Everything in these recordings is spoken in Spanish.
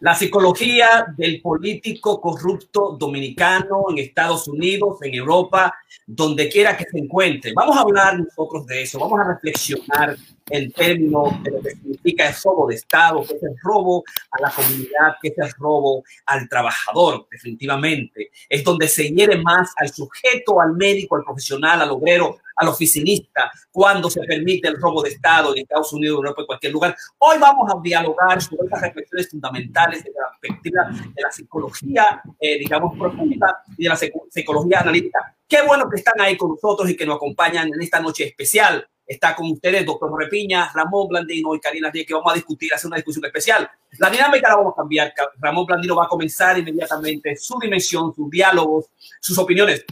La psicología del político corrupto dominicano en Estados Unidos, en Europa, donde quiera que se encuentre. Vamos a hablar nosotros de eso, vamos a reflexionar en términos de lo que significa el robo de Estado, que es el robo a la comunidad, que es el robo al trabajador, definitivamente. Es donde se hiere más al sujeto, al médico, al profesional, al obrero, al oficinista, cuando se permite el robo de Estado en Estados Unidos, Europa, en cualquier lugar. Hoy vamos a dialogar sobre estas reflexiones fundamentales de la perspectiva de la psicología, eh, digamos, profunda y de la psicología analítica. Qué bueno que están ahí con nosotros y que nos acompañan en esta noche especial. Está con ustedes doctor Repiña, Ramón Blandino y Karina Díaz, que vamos a discutir, hacer una discusión especial. La dinámica la vamos a cambiar. Ramón Blandino va a comenzar inmediatamente su dimensión, sus diálogos, sus opiniones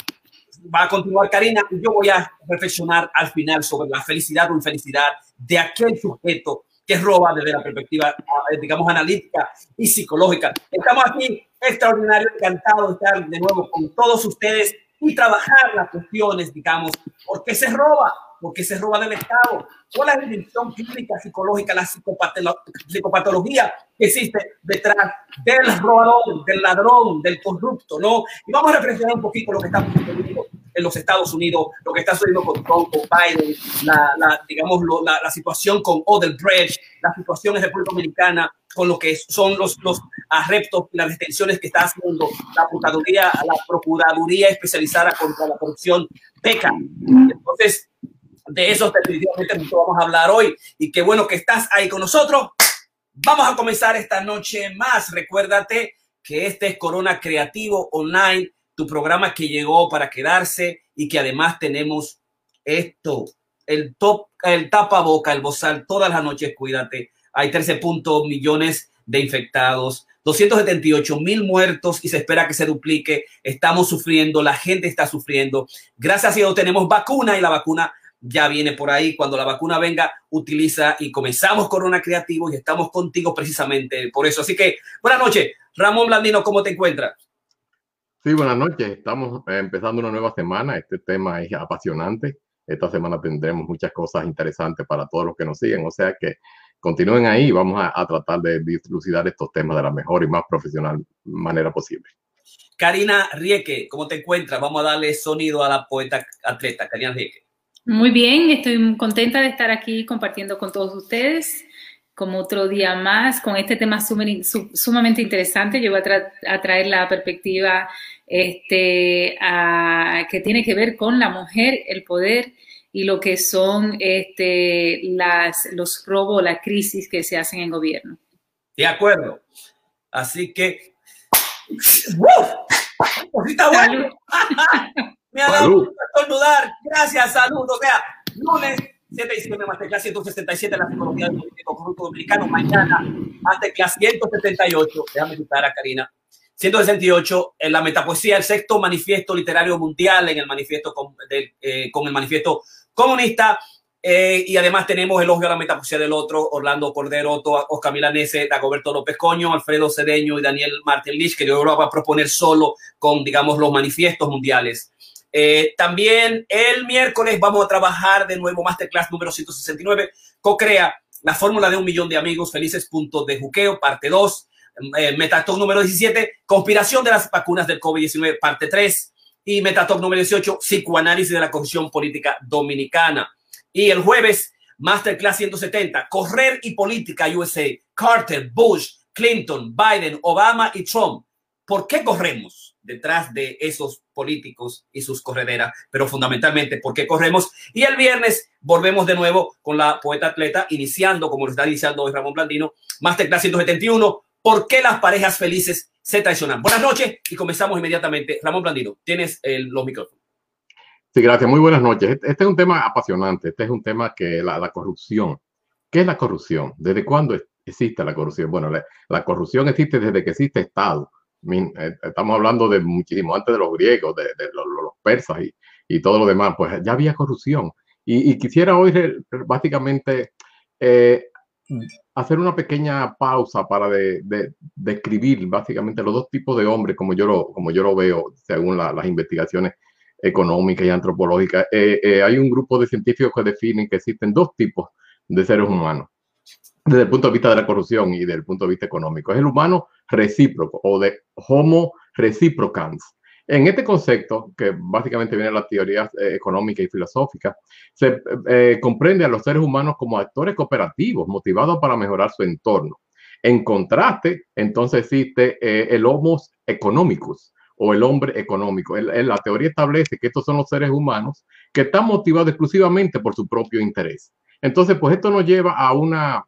va a continuar Karina y yo voy a reflexionar al final sobre la felicidad o infelicidad de aquel sujeto que roba desde la perspectiva, eh, digamos, analítica y psicológica. Estamos aquí extraordinario, encantado de estar de nuevo con todos ustedes y trabajar las cuestiones, digamos, ¿por qué se roba? ¿Por qué se roba del Estado? ¿Cuál es la dimensión clínica, psicológica, la psicopatología que existe detrás del robador, del ladrón, del corrupto? ¿no? Y vamos a reflexionar un poquito lo que estamos sucediendo en los Estados Unidos, lo que está sucediendo con Trump, con Biden, la, digamos, la, la, situación con Odebrecht, la situación en República Dominicana, con lo que son los, los arrestos las detenciones que está haciendo la Procuraduría, la Procuraduría especializada contra la corrupción, PECA. Entonces, de eso definitivamente vamos a hablar hoy. Y qué bueno que estás ahí con nosotros. Vamos a comenzar esta noche más. Recuérdate que este es Corona Creativo Online tu programa que llegó para quedarse y que además tenemos esto, el top, el tapaboca, el bozal, todas las noches, cuídate. Hay 13 millones de infectados, 278 mil muertos y se espera que se duplique. Estamos sufriendo, la gente está sufriendo. Gracias a Dios tenemos vacuna y la vacuna ya viene por ahí. Cuando la vacuna venga, utiliza y comenzamos Corona Creativo y estamos contigo precisamente por eso. Así que buenas noches. Ramón Blandino, ¿cómo te encuentras? Sí, buenas noches. Estamos eh, empezando una nueva semana. Este tema es apasionante. Esta semana tendremos muchas cosas interesantes para todos los que nos siguen. O sea que continúen ahí. Vamos a, tratar de dilucidar estos temas de la mejor y más profesional manera posible. Karina Rieke, ¿cómo te encuentras? Vamos a darle sonido a la poeta atleta, Karina Rieke. Muy bien, estoy contenta de estar aquí compartiendo con todos ustedes como otro día más con este tema sumamente interesante. Yo voy a, traer la perspectiva este, que tiene que ver con la mujer, el poder y lo que son este, las, los robos, la crisis que se hacen en gobierno. De acuerdo. Así que... Me ha dado Gracias, salud. O sea, lunes 7 de Masterclass 167 la psicología del movimiento corrupto dominicano. Mañana, Masterclass 178. Déjame citar a Karina. 168 en la metapoesía, el sexto manifiesto literario mundial en el manifiesto con, eh, con el manifiesto comunista. Eh, y además tenemos elogio a la metapoesía del otro, Orlando Cordero, Oscar Milanese, Dagoberto López Coño, Alfredo Cedeño y Daniel Martín Lich, que yo lo voy a proponer solo con, digamos, los manifiestos mundiales. Eh, también el miércoles vamos a trabajar de nuevo Masterclass número 169, co-crea la fórmula de un millón de amigos felices, puntos de juqueo, parte 2, eh, Metatalk número 17, conspiración de las vacunas del COVID-19, parte 3, y Metatalk número 18, psicoanálisis de la constitución política dominicana. Y el jueves, Masterclass 170, correr y política USA, Carter, Bush, Clinton, Biden, Obama y Trump. ¿Por qué corremos? Detrás de esos políticos y sus correderas, pero fundamentalmente porque corremos. Y el viernes volvemos de nuevo con la poeta atleta, iniciando, como lo está iniciando hoy Ramón Blandino, Masterclass 171, ¿por qué las parejas felices se traicionan? Buenas noches y comenzamos inmediatamente. Ramón Blandino, tienes el, los micrófonos. Sí, gracias. Muy buenas noches. Este, este es un tema apasionante. Este es un tema que la, la corrupción. ¿Qué es la corrupción? ¿Desde cuándo existe la corrupción? Bueno, la, la corrupción existe desde que existe Estado estamos hablando de muchísimo antes de los griegos, de, los, persas y, y, todo lo demás, pues ya había corrupción. Y, quisiera hoy básicamente eh, hacer una pequeña pausa para describir de, básicamente los dos tipos de hombres, como yo lo, como yo lo veo según las investigaciones económicas y antropológicas. Eh, hay un grupo de científicos que definen que existen dos tipos de seres humanos. Desde el punto de vista de la corrupción y desde el punto de vista económico. Es el humano recíproco o de homo reciprocans. En este concepto, que básicamente viene de las teorías eh, económicas y filosóficas, se eh, comprende a los seres humanos como actores cooperativos motivados para mejorar su entorno. En contraste, entonces existe eh, el homo economicus o el hombre económico. la teoría establece que estos son los seres humanos que están motivados exclusivamente por su propio interés. Entonces, pues esto nos lleva a una,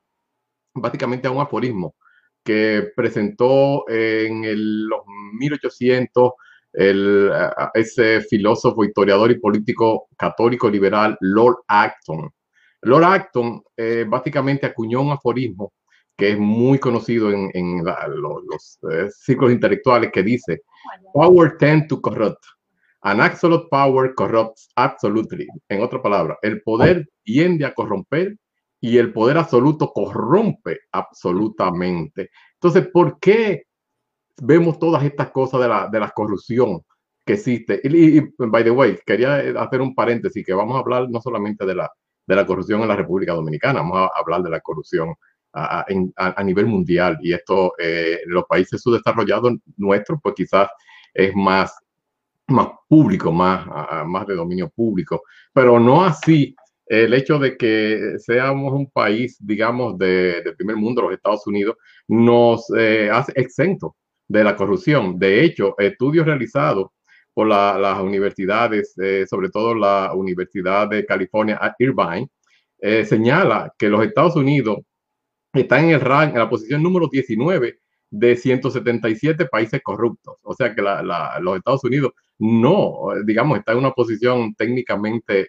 básicamente a un aforismo que presentó en el, los 1800 el, ese filósofo, historiador y político católico liberal Lord Acton. Lord Acton eh, básicamente acuñó un aforismo que es muy conocido en, los, eh, círculos intelectuales que dice, Power tend to corrupt. An absolute power corrupts absolutely. En otra palabra, el poder tiende a corromper y el poder absoluto corrompe absolutamente. Entonces, ¿por qué vemos todas estas cosas de la, de la corrupción que existe. Y, by the way, quería hacer un paréntesis que vamos a hablar no solamente de la, de la corrupción en la República Dominicana, vamos a hablar de la corrupción a, nivel mundial. Y esto, eh, los países subdesarrollados nuestros, pues quizás es más, más público, más, más de dominio público, pero no así el hecho de que seamos un país, digamos, de, primer mundo, los Estados Unidos, nos eh, hace exento de la corrupción. De hecho, estudios realizados por las universidades, eh, sobre todo la Universidad de California Irvine, eh, señala que los Estados Unidos están en el rank, en la posición número 19 de 177 países corruptos. O sea que los Estados Unidos no, digamos, está en una posición técnicamente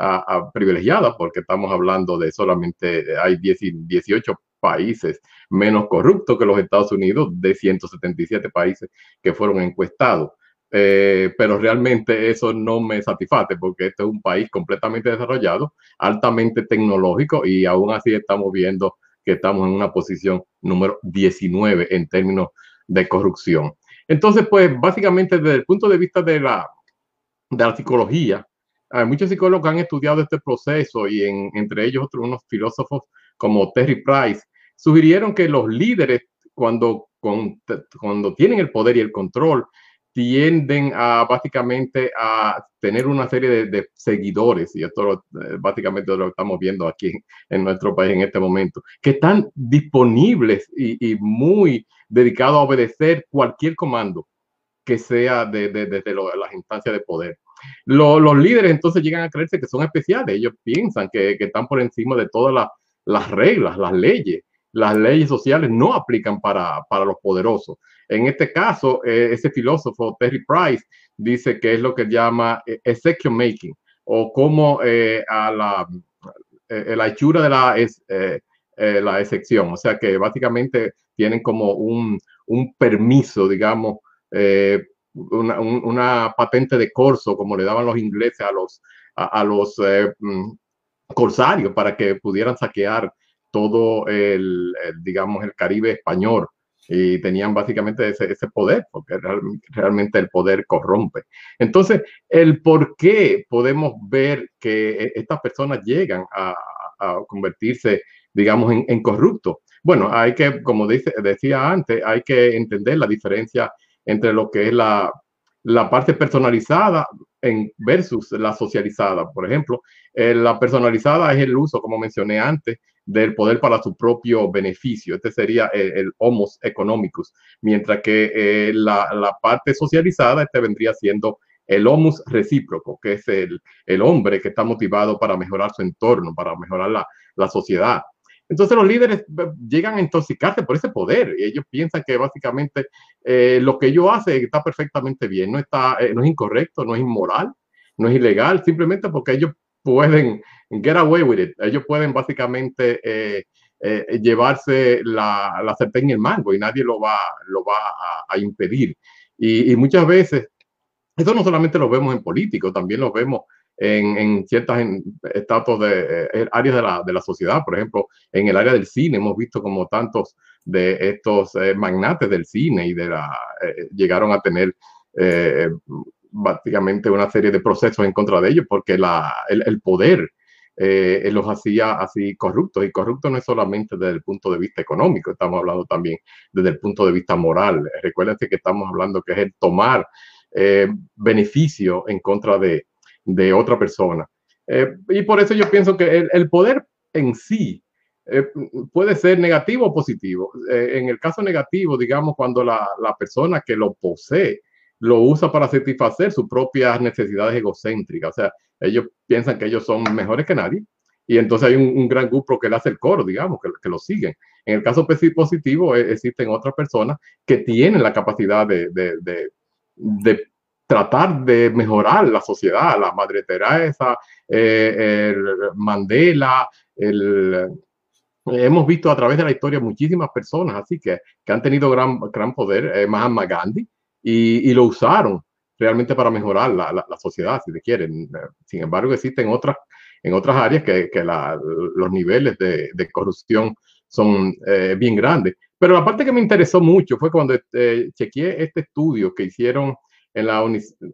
eh, privilegiada porque estamos hablando de solamente, hay 18 países menos corruptos que los Estados Unidos, de 177 países que fueron encuestados. Eh, pero realmente eso no me satisface porque este es un país completamente desarrollado, altamente tecnológico y aún así estamos viendo que estamos en una posición número 19 en términos de corrupción. Entonces, pues básicamente desde el punto de vista de la, de la psicología, hay muchos psicólogos han estudiado este proceso y en, entre ellos otros unos filósofos como Terry Price sugirieron que los líderes, cuando, cuando tienen el poder y el control, tienden a básicamente a tener una serie de, seguidores, y esto eh, básicamente lo estamos viendo aquí en nuestro país en este momento, que están disponibles y, muy dedicados a obedecer cualquier comando que sea desde de, las instancias de poder. Los líderes entonces llegan a creerse que son especiales, ellos piensan que, están por encima de todas las reglas, las leyes, las leyes sociales no aplican para, para los poderosos. En este caso, eh, ese filósofo Terry Price dice que es lo que llama eh, exception making o como eh, a la, la hechura de la, la excepción. O sea que básicamente tienen como un, un permiso, digamos, una, patente de corso, como le daban los ingleses a los, a, los mm, corsarios para que pudieran saquear todo el, digamos, el Caribe español y tenían básicamente ese, ese poder, porque realmente el poder corrompe. Entonces, el por qué podemos ver que e, estas personas llegan a, a convertirse, digamos, en, en corruptos. Bueno, hay que, como dice, decía antes, hay que entender la diferencia entre lo que es la, la parte personalizada en versus la socializada. Por ejemplo, eh, la personalizada es el uso, como mencioné antes, del poder para su propio beneficio. Este sería el, homos economicus, mientras que eh, la, parte socializada, este vendría siendo el homus recíproco, que es el, el, hombre que está motivado para mejorar su entorno, para mejorar la, la sociedad. Entonces los líderes eh, llegan a intoxicarse por ese poder y ellos piensan que básicamente eh, lo que ellos hacen está perfectamente bien, no, está, no es incorrecto, no es inmoral, no es ilegal, simplemente porque ellos pueden get away with it. Ellos pueden básicamente eh, eh, llevarse la, la sartén y el mango y nadie lo va, lo va a, impedir. Y, muchas veces, esto no solamente lo vemos en políticos, también lo vemos en, en ciertas estados de eh, áreas de la, de la, sociedad. Por ejemplo, en el área del cine hemos visto como tantos de estos magnates del cine y de la llegaron a tener básicamente una serie de procesos en contra de ellos porque la, el, poder eh, los hacía así corruptos. Y corrupto no es solamente desde el punto de vista económico, estamos hablando también desde el punto de vista moral. Recuérdense que estamos hablando que es el tomar eh, beneficio en contra de, de otra persona. Eh, y por eso yo pienso que el, poder en sí puede ser negativo o positivo. en el caso negativo, digamos, cuando la, la persona que lo posee lo usa para satisfacer sus propias necesidades egocéntricas. O sea, ellos piensan que ellos son mejores que nadie y entonces hay un, gran grupo que le hace el coro, digamos, que, que, lo siguen. En el caso positivo, e, existen otras personas que tienen la capacidad de, de tratar de mejorar la sociedad, la Madre Teresa, eh, el Mandela, el, hemos visto a través de la historia muchísimas personas así que, que han tenido gran, gran poder, eh, Mahatma Gandhi, y, lo usaron realmente para mejorar la, la, sociedad, si se quieren. Sin embargo, existen otras, en otras áreas que, que los niveles de, de, corrupción son eh, bien grandes. Pero la parte que me interesó mucho fue cuando eh, chequeé este estudio que hicieron en la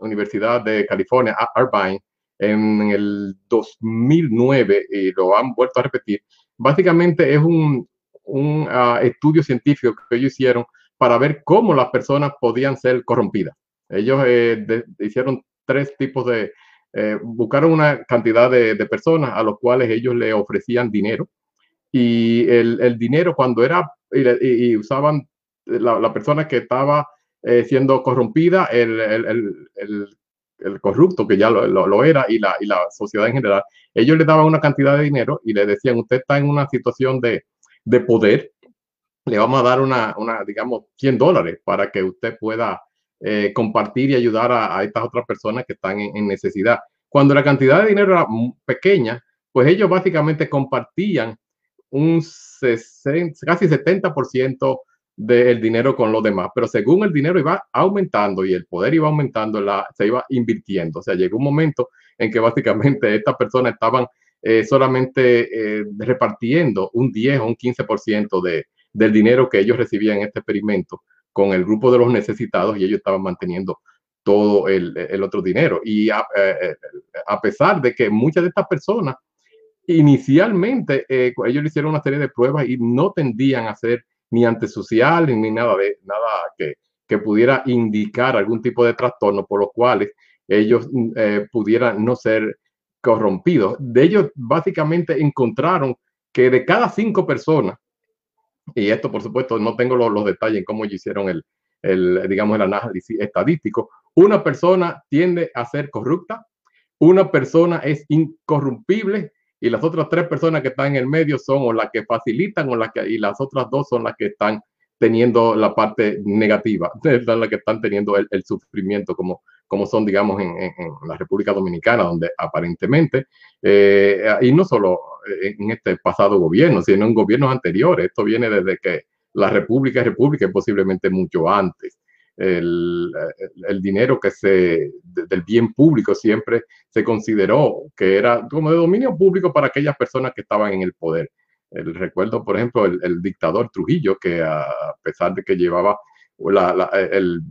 Universidad de California, Irvine, en el 2009, y lo han vuelto a repetir. Básicamente es un, un uh, estudio científico que ellos hicieron para ver cómo las personas podían ser corrompidas. Ellos eh, hicieron tres tipos de, eh, buscaron una cantidad de, personas a los cuales ellos le ofrecían dinero y el, dinero cuando era y, usaban la, persona que estaba eh, siendo corrompida, el, el, corrupto que ya lo, era y la, y la sociedad en general, ellos le daban una cantidad de dinero y le decían, usted está en una situación de, de poder le vamos a dar una, una digamos, 100 dólares para que usted pueda eh, compartir y ayudar a, estas otras personas que están en, necesidad. Cuando la cantidad de dinero era pequeña, pues ellos básicamente compartían un 60, casi 70% del dinero con los demás, pero según el dinero iba aumentando y el poder iba aumentando, se iba invirtiendo. O sea, llegó un momento en que básicamente estas personas estaban eh, solamente eh, repartiendo un 10 o un 15% de, del dinero que ellos recibían en este experimento con el grupo de los necesitados y ellos estaban manteniendo todo el, el otro dinero. Y a, eh, a, pesar de que muchas de estas personas inicialmente ellos le hicieron una serie de pruebas y no tendían a ser ni antisociales ni nada de nada que, que pudiera indicar algún tipo de trastorno por los cuales ellos pudieran no ser corrompidos. De ellos básicamente encontraron que de cada cinco personas y esto, por supuesto, no tengo los, detalles en cómo hicieron el, el, digamos, el análisis estadístico. Una persona tiende a ser corrupta, una persona es incorrumpible y las otras tres personas que están en el medio son o las que facilitan o las que, y las otras dos son las que están teniendo la parte negativa, son las que están teniendo el, sufrimiento, como, como son, digamos, en, en, la República Dominicana, donde aparentemente, eh, y no solo en este pasado gobierno, sino en gobiernos anteriores, esto viene desde que la República es República y posiblemente mucho antes. El, el, dinero que se, del bien público siempre se consideró que era como de dominio público para aquellas personas que estaban en el poder. El, recuerdo, por ejemplo, el, el dictador Trujillo, que a pesar de que llevaba la, la, el,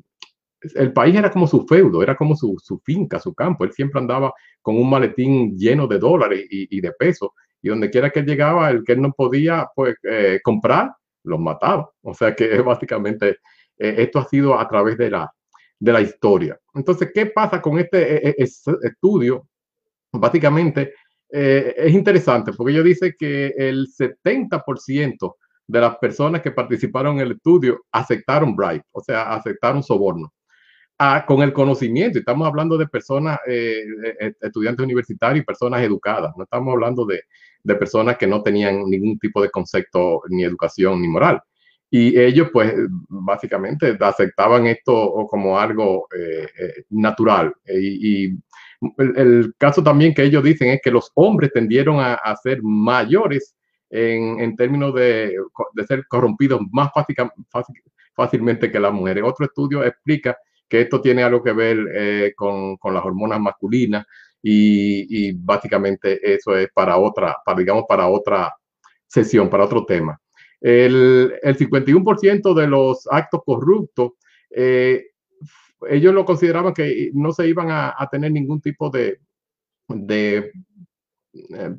el país era como su feudo, era como su, su, finca, su campo. Él siempre andaba con un maletín lleno de dólares y, de pesos. Y donde quiera que llegaba, el que él no podía pues, eh, comprar, los mataba. O sea que básicamente eh, esto ha sido a través de la, de la historia. Entonces, ¿qué pasa con este, e, e, estudio? Básicamente eh, es interesante porque ellos dicen que el 70% de las personas que participaron en el estudio aceptaron bribe, o sea, aceptaron soborno con el conocimiento. Estamos hablando de personas, eh, eh, estudiantes universitarios y personas educadas. No estamos hablando de, de, personas que no tenían ningún tipo de concepto, ni educación, ni moral. Y ellos, pues, básicamente aceptaban esto como algo eh, natural. Y, y el, caso también que ellos dicen es que los hombres tendieron a, ser mayores en, términos de, ser corrompidos más fácil, fácil, fácilmente que las mujeres. Otro estudio explica que esto tiene algo que ver eh, con, las hormonas masculinas y, básicamente eso es para otra, digamos, para otra sesión, para otro tema. El, el 51% de los actos corruptos, eh, ellos lo consideraban que no se iban a, tener ningún tipo de, de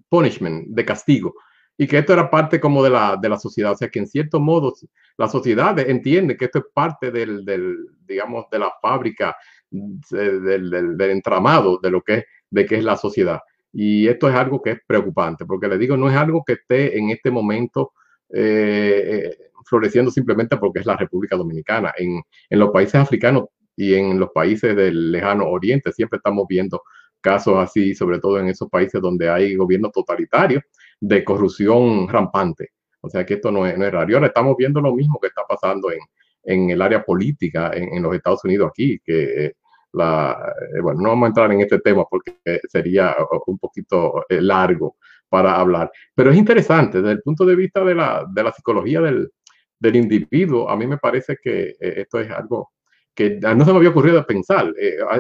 punishment, de castigo y que esto era parte como de la, de la sociedad. O sea, que en cierto modo la sociedad entiende que esto es parte del, del digamos, de la fábrica, del, del, entramado de lo que es, de qué es la sociedad. Y esto es algo que es preocupante, porque le digo, no es algo que esté en este momento eh, eh, floreciendo simplemente porque es la República Dominicana. En, los países africanos y en los países del lejano oriente siempre estamos viendo casos así, sobre todo en esos países donde hay gobiernos totalitarios de corrupción rampante. O sea que esto no es, raro. Ahora estamos viendo lo mismo que está pasando en, el área política en, los Estados Unidos aquí, que la, eh, bueno, no vamos a entrar en este tema porque sería un poquito largo para hablar, pero es interesante desde el punto de vista de la, de la psicología del, del, individuo. A mí me parece que eh, esto es algo que no se me había ocurrido pensar.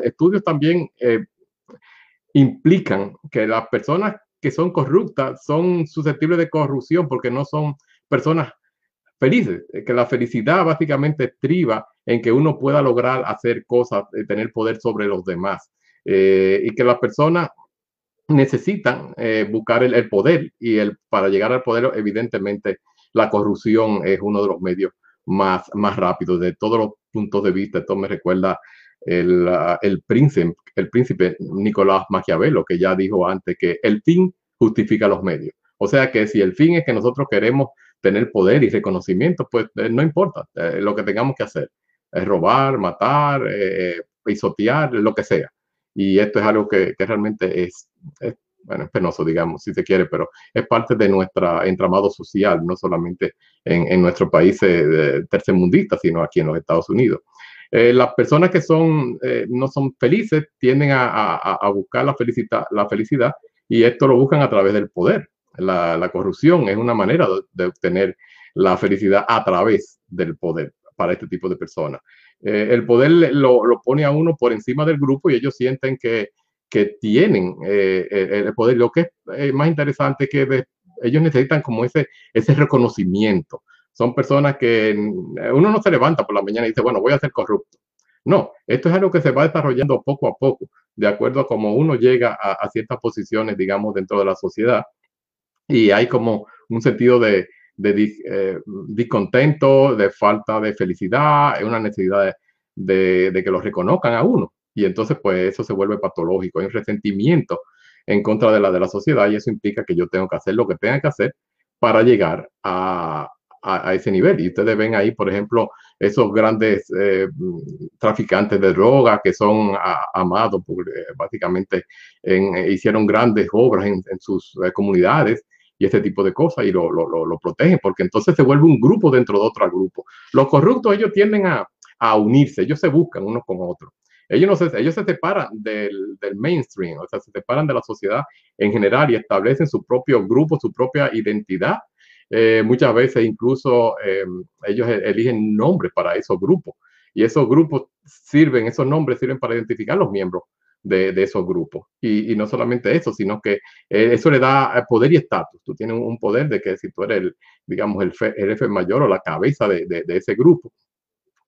estudios también implican que las personas que son corruptas son susceptibles de corrupción porque no son personas felices, eh, que la felicidad básicamente estriba en que uno pueda lograr hacer cosas, tener poder sobre los demás, eh, y que las personas necesitan eh, buscar el, el, poder y el, para llegar al poder, evidentemente, la corrupción es uno de los medios más, más rápidos de todos los puntos de vista. Esto me recuerda el, el, príncipe, el príncipe Nicolás Maquiavelo, que ya dijo antes que el fin justifica los medios. O sea que si el fin es que nosotros queremos tener poder y reconocimiento, pues eh, no importa eh, lo que tengamos que hacer. Es robar, matar, eh, pisotear, lo que sea. Y esto es algo que, que realmente es, bueno, es penoso, digamos, si se quiere, pero es parte de nuestro entramado social, no solamente en, en nuestros países tercermundistas, sino aquí en los Estados Unidos. Eh, las personas que son, eh, no son felices tienden a, a, buscar la felicidad, la felicidad y esto lo buscan a través del poder. La, la corrupción es una manera de, obtener la felicidad a través del poder para este tipo de personas. Eh, el poder lo, pone a uno por encima del grupo y ellos sienten que, que tienen eh, el poder. Lo que es más interesante es que de, ellos necesitan como ese, ese reconocimiento son personas que uno no se levanta por la mañana y dice, bueno, voy a ser corrupto. No, esto es algo que se va desarrollando poco a poco, de acuerdo a cómo uno llega a, a ciertas posiciones, digamos, dentro de la sociedad. Y hay como un sentido de, de eh, discontento, de falta de felicidad, una necesidad de, de, que lo reconozcan a uno. Y entonces, pues eso se vuelve patológico. Hay un resentimiento en contra de la de la sociedad y eso implica que yo tengo que hacer lo que tenga que hacer para llegar a, a, ese nivel. Y ustedes ven ahí, por ejemplo, esos grandes eh, traficantes de drogas que son amados, porque básicamente en, eh, hicieron grandes obras en, en sus eh, comunidades y este tipo de cosas y lo, lo, lo, protegen, porque entonces se vuelve un grupo dentro de otro grupo. Los corruptos, ellos tienden a, a unirse, ellos se buscan unos con otros. Ellos, se, ellos se separan del, del, mainstream, o sea, se separan de la sociedad en general y establecen su propio grupo, su propia identidad eh, muchas veces incluso eh, ellos e-, eligen nombres para esos grupos y esos grupos sirven, esos nombres sirven para identificar los miembros de, de esos grupos. Y, no solamente eso, sino que eh, eso le da poder y estatus. Tú tienes un poder de que si tú eres el, digamos, el, fe, el jefe mayor o la cabeza de, de, ese grupo,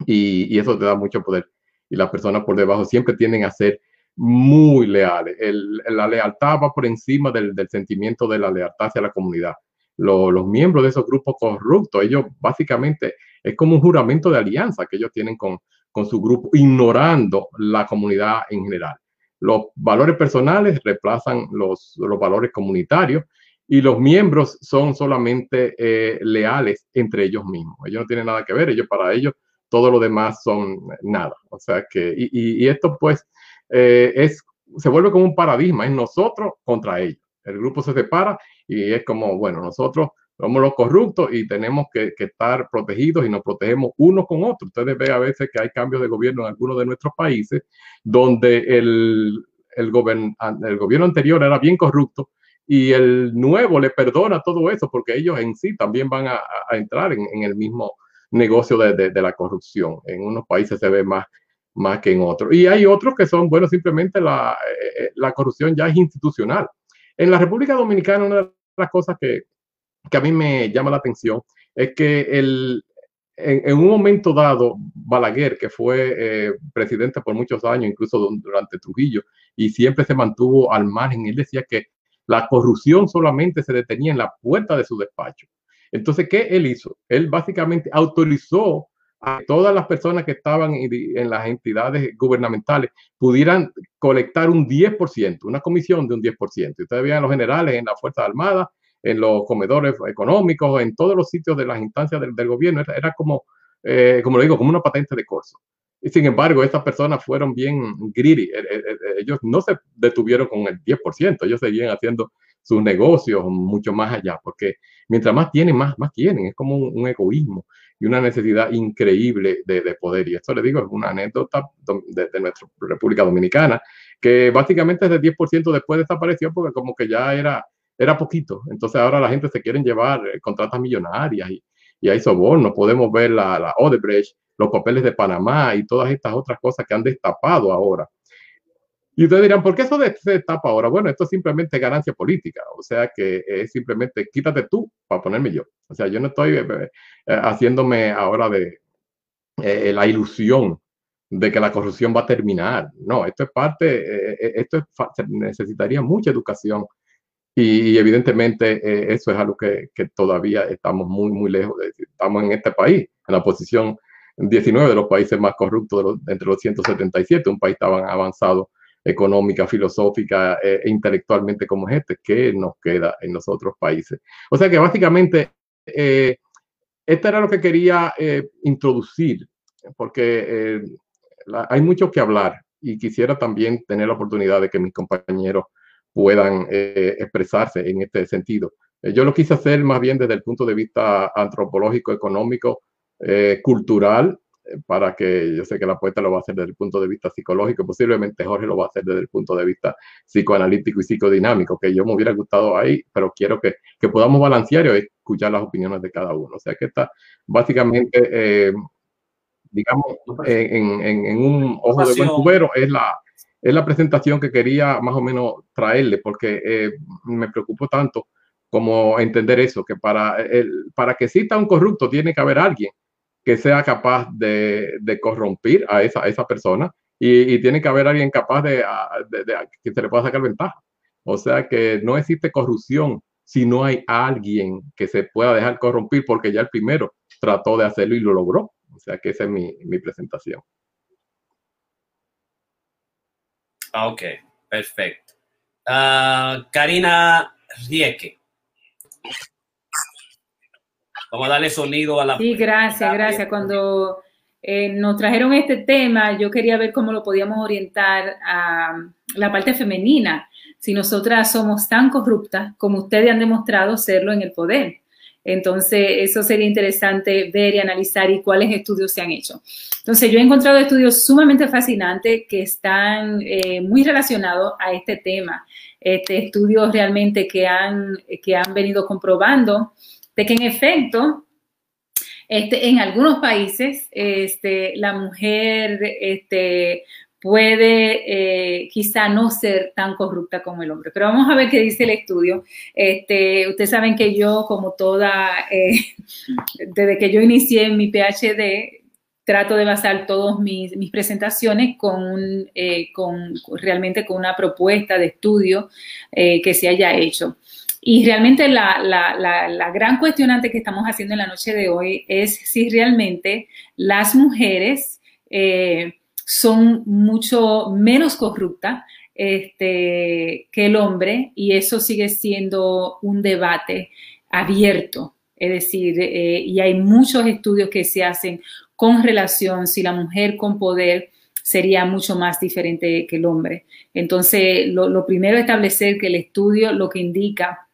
y, y, eso te da mucho poder. Y las personas por debajo siempre tienden a ser muy leales. El, la lealtad va por encima del, del sentimiento de la lealtad hacia la comunidad lo, los miembros de esos grupos corruptos, ellos básicamente es como un juramento de alianza que ellos tienen con, con su grupo, ignorando la comunidad en general. Los valores personales reemplazan los, los valores comunitarios y los miembros son solamente eh, leales entre ellos mismos. Ellos no tienen nada que ver, ellos para ellos todo lo demás son nada. O sea que, y, y esto pues eh, es, se vuelve como un paradigma, es nosotros contra ellos. El grupo se separa y es como, bueno, nosotros somos los corruptos y tenemos que, estar protegidos y nos protegemos unos con otros. Ustedes ven a veces que hay cambios de gobierno en algunos de nuestros países donde el, el, gobern, el gobierno anterior era bien corrupto y el nuevo le perdona todo eso porque ellos en sí también van a, entrar en, el mismo negocio de, de, la corrupción. En unos países se ve más, más que en otros. Y hay otros que son, bueno, simplemente la, eh, la corrupción ya es institucional. En la República Dominicana, una de las cosas que, que a mí me llama la atención es que el, en, un momento dado, Balaguer, que fue eh, presidente por muchos años, incluso durante Trujillo, y siempre se mantuvo al margen, él decía que la corrupción solamente se detenía en la puerta de su despacho. Entonces, ¿qué él hizo? Él básicamente autorizó a todas las personas que estaban en, las entidades gubernamentales pudieran colectar un 10%, una comisión de un 10%. Ustedes vean los generales en las Fuerzas Armadas, en los comedores económicos, en todos los sitios de las instancias del, gobierno. Era, como, eh, como lo digo, como una patente de corso. Y sin embargo, estas personas fueron bien greedy. Eh, eh, ellos no se detuvieron con el 10%, ellos seguían haciendo sus negocios mucho más allá, porque mientras más tienen, más, más tienen. Es como un egoísmo y una necesidad increíble de, poder. Y esto le digo, es una anécdota de, nuestra República Dominicana, que básicamente ese 10% después desapareció porque como que ya era, era poquito. Entonces ahora la gente se quiere llevar eh, contratas millonarias y, y hay sobornos. Podemos ver la, la Odebrecht, los papeles de Panamá y todas estas otras cosas que han destapado ahora. Y ustedes dirán, ¿por qué eso se destapa ahora? Bueno, esto es simplemente ganancia política, o sea que es simplemente quítate tú para ponerme yo. O sea, yo no estoy eh, eh, haciéndome ahora de la ilusión de que la corrupción va a terminar. No, esto es parte, esto necesitaría mucha educación y, evidentemente eso es algo que, todavía estamos muy, muy lejos de. Estamos en este país, en la posición 19 de los países más corruptos entre los 177, un país tan avanzado económica, filosófica e intelectualmente como es este, que nos queda en los otros países. O sea que básicamente, eh, esto era lo que quería eh, introducir, porque hay mucho que hablar y quisiera también tener la oportunidad de que mis compañeros puedan expresarse en este sentido. yo lo quise hacer más bien desde el punto de vista antropológico, económico, cultural para que yo sé que la poeta lo va a hacer desde el punto de vista psicológico, posiblemente Jorge lo va a hacer desde el punto de vista psicoanalítico y psicodinámico, que yo me hubiera gustado ahí, pero quiero que, que podamos balancear y escuchar las opiniones de cada uno. O sea que está básicamente, eh, digamos, en, en, en, un ojo de buen cubero es la, es la presentación que quería más o menos traerle, porque eh, me preocupo tanto como entender eso, que para, para que exista un corrupto tiene que haber alguien que sea capaz de, de corrompir a esa, esa persona y, tiene que haber alguien capaz de, que se le pueda sacar ventaja. O sea que no existe corrupción si no hay alguien que se pueda dejar corrompir porque ya el primero trató de hacerlo y lo logró. O sea que esa es mi, mi presentación. Ah, ok, perfecto. Uh, Karina Rieke. Vamos a darle sonido a la... Sí, gracias, gracias. Cuando eh, nos trajeron este tema, yo quería ver cómo lo podíamos orientar a la parte femenina, si nosotras somos tan corruptas como ustedes han demostrado serlo en el poder. Entonces, eso sería interesante ver y analizar y cuáles estudios se han hecho. Entonces, yo he encontrado estudios sumamente fascinantes que están eh, muy relacionados a este tema. Este, estudios realmente que han, que han venido comprobando de que en efecto, este, en algunos países, este, la mujer este, puede eh, quizá no ser tan corrupta como el hombre. Pero vamos a ver qué dice el estudio. Este, ustedes saben que yo, como toda, eh, desde que yo inicié mi PhD, trato de basar todas mis, presentaciones con, eh, con, realmente con una propuesta de estudio que se haya hecho. Y realmente la, gran cuestionante que estamos haciendo en la noche de hoy es si realmente las mujeres eh, son mucho menos corruptas este, que el hombre y eso sigue siendo un debate abierto. Es decir, eh, y hay muchos estudios que se hacen con relación si la mujer con poder sería mucho más diferente que el hombre. Entonces, lo, lo primero es establecer que el estudio lo que indica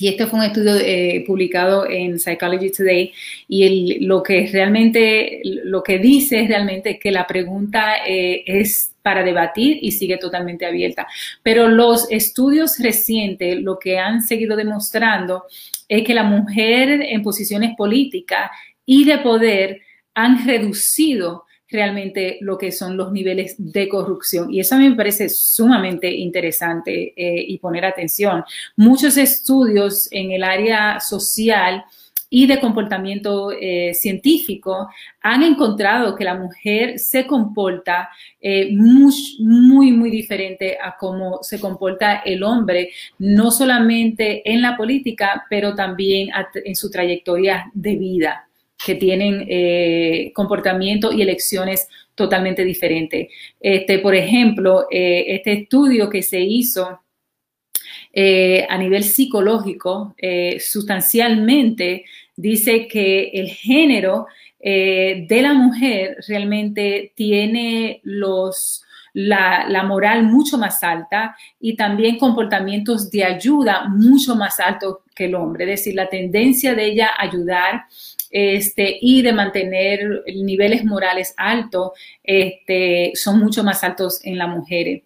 y este fue un estudio eh, publicado en Psychology Today y lo que realmente, lo que dice es realmente que la pregunta eh, es para debatir y sigue totalmente abierta. Pero los estudios recientes lo que han seguido demostrando es que la mujer en posiciones políticas y de poder han reducido realmente lo que son los niveles de corrupción. Y eso a mí me parece sumamente interesante eh, y poner atención. Muchos estudios en el área social y de comportamiento eh, científico han encontrado que la mujer se comporta eh, muy, muy, muy diferente a cómo se comporta el hombre, no solamente en la política, pero también en su trayectoria de vida que tienen eh, comportamiento y elecciones totalmente diferentes. Este, por ejemplo, este estudio que se hizo eh, a nivel psicológico, eh, sustancialmente dice que el género eh, de la mujer realmente tiene los, la, la, moral mucho más alta y también comportamientos de ayuda mucho más altos que el hombre. Es decir, la tendencia de ella a ayudar este, y de mantener niveles morales altos este, son mucho más altos en las mujeres.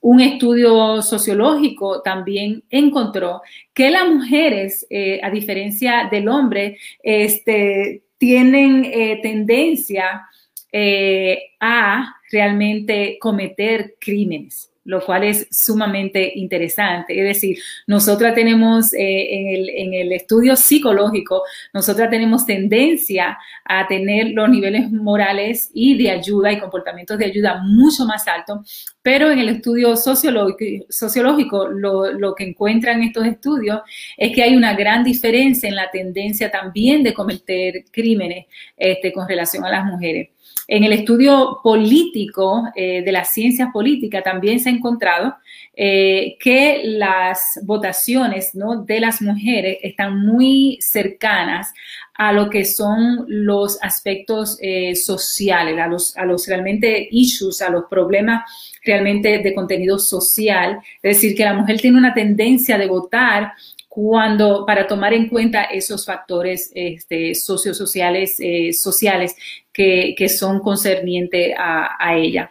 Un estudio sociológico también encontró que las mujeres, eh, a diferencia del hombre, este, tienen eh, tendencia eh, a realmente cometer crímenes lo cual es sumamente interesante. Es decir, nosotras tenemos eh, en, el, estudio psicológico, nosotras tenemos tendencia a tener los niveles morales y de ayuda y comportamientos de ayuda mucho más altos, pero en el estudio sociológico, lo que encuentran estos estudios es que hay una gran diferencia en la tendencia también de cometer crímenes este, con relación a las mujeres. En el estudio político eh, de las ciencias políticas también se ha encontrado eh, que las votaciones de las mujeres están muy cercanas a lo que son los aspectos eh, sociales, a los realmente issues, a los problemas realmente de contenido social. Es decir, que la mujer tiene una tendencia de votar cuando para tomar en cuenta esos factores este, sociosociales sociales que, son concernientes a, ella.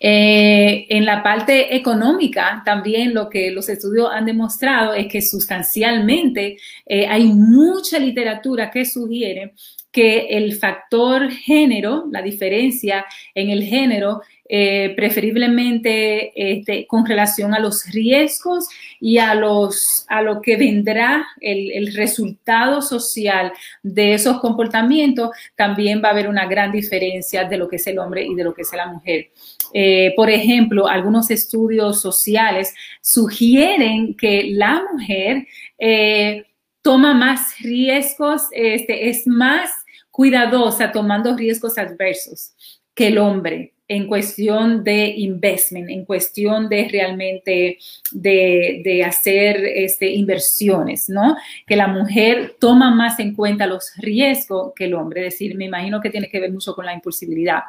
Eh, en la parte económica, también lo que los estudios han demostrado es que sustancialmente eh, hay mucha literatura que sugiere que el factor género, la diferencia en el género, eh, preferiblemente este, con relación a los riesgos y a, los, a lo que vendrá el, resultado social de esos comportamientos, también va a haber una gran diferencia de lo que es el hombre y de lo que es la mujer. Eh, por ejemplo, algunos estudios sociales sugieren que la mujer eh, toma más riesgos, este, es más cuidadosa tomando riesgos adversos que el hombre en cuestión de investment, en cuestión de realmente de, hacer este, inversiones, ¿no? Que la mujer toma más en cuenta los riesgos que el hombre. Es decir, me imagino que tiene que ver mucho con la impulsividad.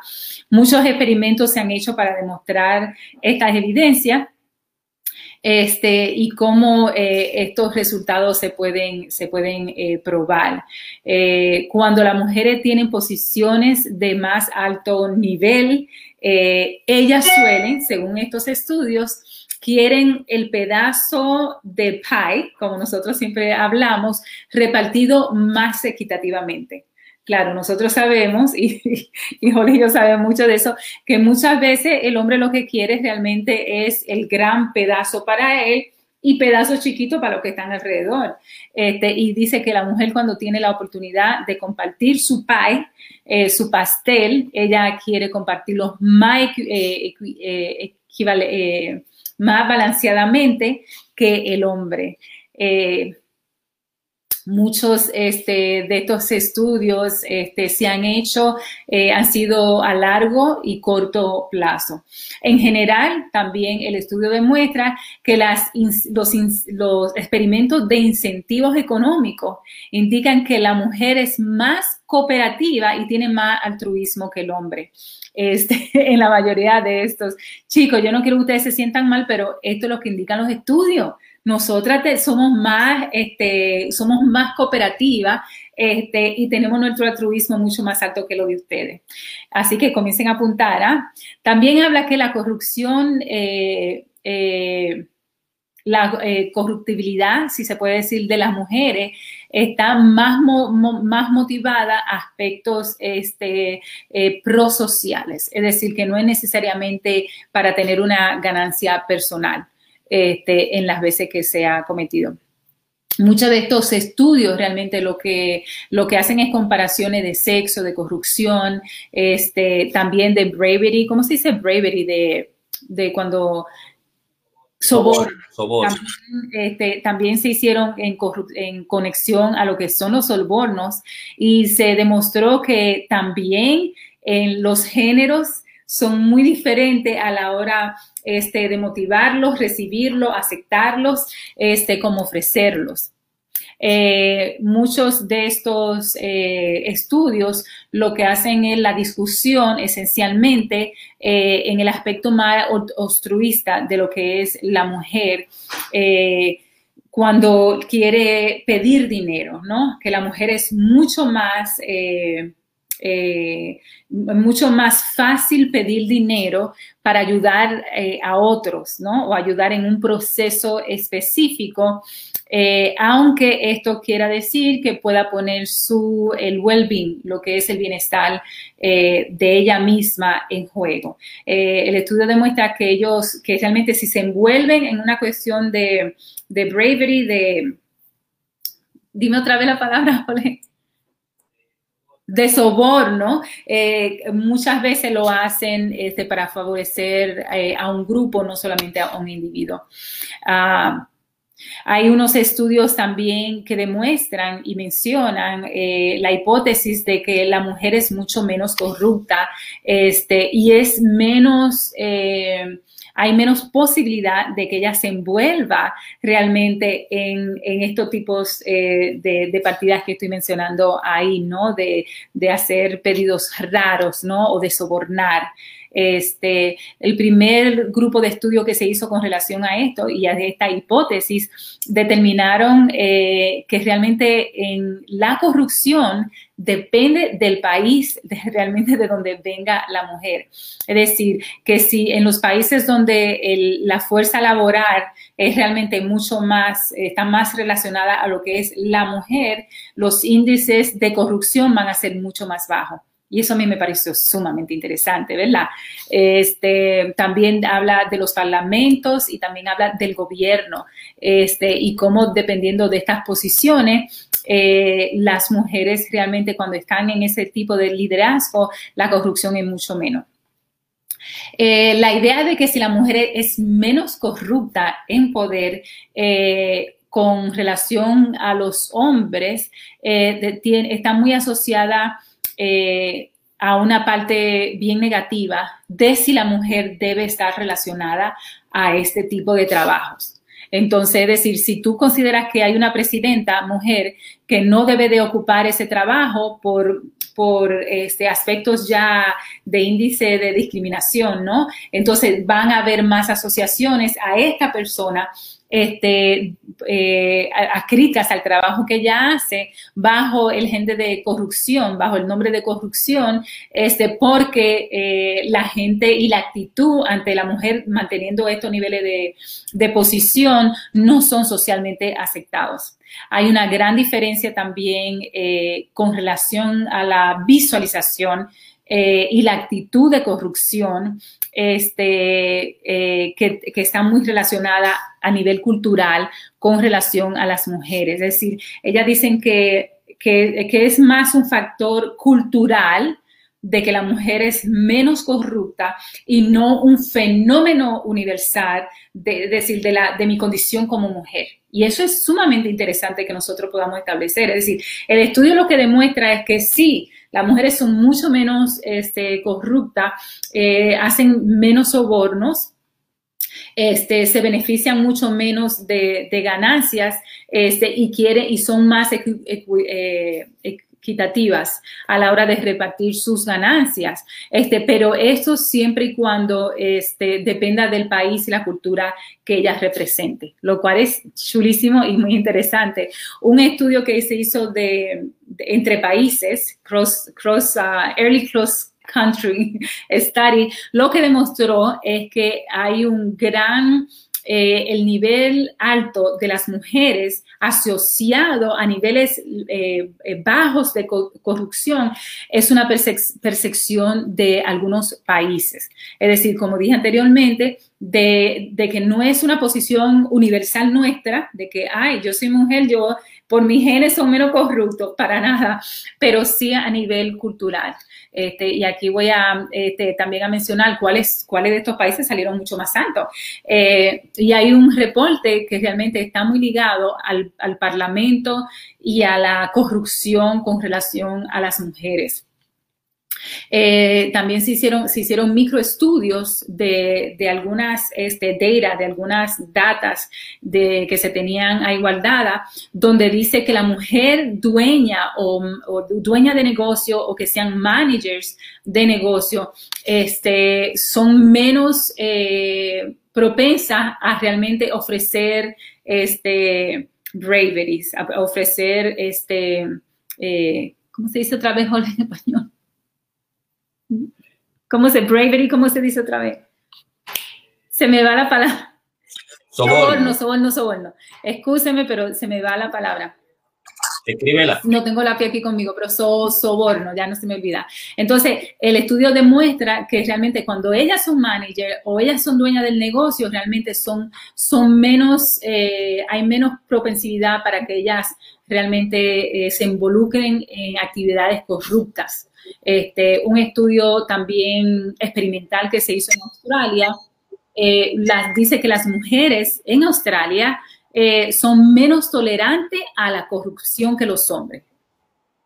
Muchos experimentos se han hecho para demostrar estas evidencias este, y cómo eh, estos resultados se pueden, se pueden eh, probar. Eh, cuando las mujeres tienen posiciones de más alto nivel, ellas suelen, según estos estudios, quieren el pedazo de pie, como nosotros siempre hablamos, repartido más equitativamente. Claro, nosotros sabemos, y, y Jorge yo sabemos mucho de eso, que muchas veces el hombre lo que quiere realmente es el gran pedazo para él y pedazos chiquitos para los que están alrededor. Este, y dice que la mujer cuando tiene la oportunidad de compartir su pie, eh, su pastel, ella quiere compartirlo más, eh, eh, más balanceadamente que el hombre. Muchos este, de estos estudios este, se han hecho, eh, han sido a largo y corto plazo. En general, también el estudio demuestra que las, los, los experimentos de incentivos económicos indican que la mujer es más cooperativa y tiene más altruismo que el hombre. Este, en la mayoría de estos. Chicos, yo no quiero que ustedes se sientan mal, pero esto es lo que indican los estudios nosotras somos más, este, somos más cooperativas este, y tenemos nuestro altruismo mucho más alto que lo de ustedes. Así que comiencen a apuntar. ¿ah? También habla que la corrupción, eh, eh, la eh, corruptibilidad, si se puede decir, de las mujeres está más, más motivada a aspectos este, prosociales, es decir, que no es necesariamente para tener una ganancia personal. Este, en las veces que se ha cometido. Muchos de estos estudios realmente lo que, lo que hacen es comparaciones de sexo, de corrupción, este, también de bravery, ¿cómo se dice bravery? De, de cuando soborno. También, este, también, se hicieron en, en, conexión a lo que son los sobornos y se demostró que también en los géneros son muy diferentes a la hora este, de motivarlos, recibirlos, aceptarlos, este, como ofrecerlos. Eh, muchos de estos eh, estudios lo que hacen es la discusión esencialmente eh, en el aspecto más obstruista de lo que es la mujer cuando quiere pedir dinero, ¿no? Que la mujer es mucho más mucho más fácil pedir dinero para ayudar eh, a otros, ¿no? O ayudar en un proceso específico, eh, aunque esto quiera decir que pueda poner su, el well-being, lo que es el bienestar de ella misma en juego. el estudio demuestra que ellos, que realmente si se envuelven en una cuestión de, de bravery, de... Dime otra vez la palabra, Ole de soborno, eh, muchas veces lo hacen este, para favorecer eh, a un grupo, no solamente a un individuo. Ah, hay unos estudios también que demuestran y mencionan eh, la hipótesis de que la mujer es mucho menos corrupta este, y es menos hay menos posibilidad de que ella se envuelva realmente en, estos tipos eh, de, partidas que estoy mencionando ahí, ¿no? De, hacer pedidos raros, ¿no? O de sobornar. Este, el primer grupo de estudio que se hizo con relación a esto y a esta hipótesis determinaron eh, que realmente en la corrupción depende del país, realmente de donde venga la mujer. Es decir, que si en los países donde la fuerza laboral es realmente mucho más, está más relacionada a lo que es la mujer, los índices de corrupción van a ser mucho más bajos. Y eso a mí me pareció sumamente interesante, ¿verdad? Este, también habla de los parlamentos y también habla del gobierno este, y cómo dependiendo de estas posiciones, eh, las mujeres realmente cuando están en ese tipo de liderazgo, la corrupción es mucho menos. Eh, la idea de que si la mujer es menos corrupta en poder, eh, con relación a los hombres, está muy asociada a una parte bien negativa de si la mujer debe estar relacionada a este tipo de trabajos. Entonces, es decir, si tú consideras que hay una presidenta mujer que no debe de ocupar ese trabajo por, por este, aspectos ya de índice de discriminación, ¿no? Entonces van a haber más asociaciones a esta persona este, eh, al trabajo que ella hace bajo el gente de corrupción, bajo el nombre de corrupción, este, porque eh, la gente y la actitud ante la mujer manteniendo estos niveles de, de posición no son socialmente aceptados. Hay una gran diferencia también eh, con relación a la visualización eh, y la actitud de corrupción este, eh, que, está muy relacionada a nivel cultural con relación a las mujeres. Es decir, ellas dicen que, que, es más un factor cultural de que la mujer es menos corrupta y no un fenómeno universal de, decir, de, la, de mi condición como mujer. Y eso es sumamente interesante que nosotros podamos establecer. Es decir, el estudio lo que demuestra es que sí, las mujeres son mucho menos este, corruptas, eh, hacen menos sobornos, este, se benefician mucho menos de, ganancias este, y quiere, y son más eh, equitativas a la hora de repartir sus ganancias. Este, pero eso siempre y cuando este, dependa del país y la cultura que ella represente, lo cual es chulísimo y muy interesante. Un estudio que se hizo de, entre países, cross, cross uh, early cross country study, lo que demostró es que hay un gran eh, el nivel alto de las mujeres asociado a niveles eh, eh, bajos de corrupción es una percepción de algunos países. Es decir, como dije anteriormente, de, que no es una posición universal nuestra, de que, ay, yo soy mujer, yo por mis genes son menos corruptos, para nada, pero sí a nivel cultural. Este, y aquí voy a este, también a mencionar cuáles, cuáles de estos países salieron mucho más altos. Eh, y hay un reporte que realmente está muy ligado al, al Parlamento y a la corrupción con relación a las mujeres. Eh, también se hicieron, se hicieron microestudios de, de algunas este, data, de algunas datas de, que se tenían a igualdad, donde dice que la mujer dueña o, dueña de negocio o que sean managers de negocio este, son menos eh, propensas a realmente ofrecer este, braveries, a ofrecer este, eh, ¿cómo se dice otra vez en español? ¿Cómo se bravery? ¿Cómo se dice otra vez? Se me va la palabra. Soborno, soborno, soborno. Excúseme, pero se me va la palabra. Escríbela. No tengo la pie aquí conmigo, pero so, soborno, ya no se me olvida. Entonces, el estudio demuestra que realmente cuando ellas son manager o ellas son dueñas del negocio, realmente son, son menos, eh, hay menos propensibilidad para que ellas realmente eh, se involucren en actividades corruptas. Este, un estudio también experimental que se hizo en Australia eh, dice que las mujeres en Australia eh, son menos tolerantes a la corrupción que los hombres.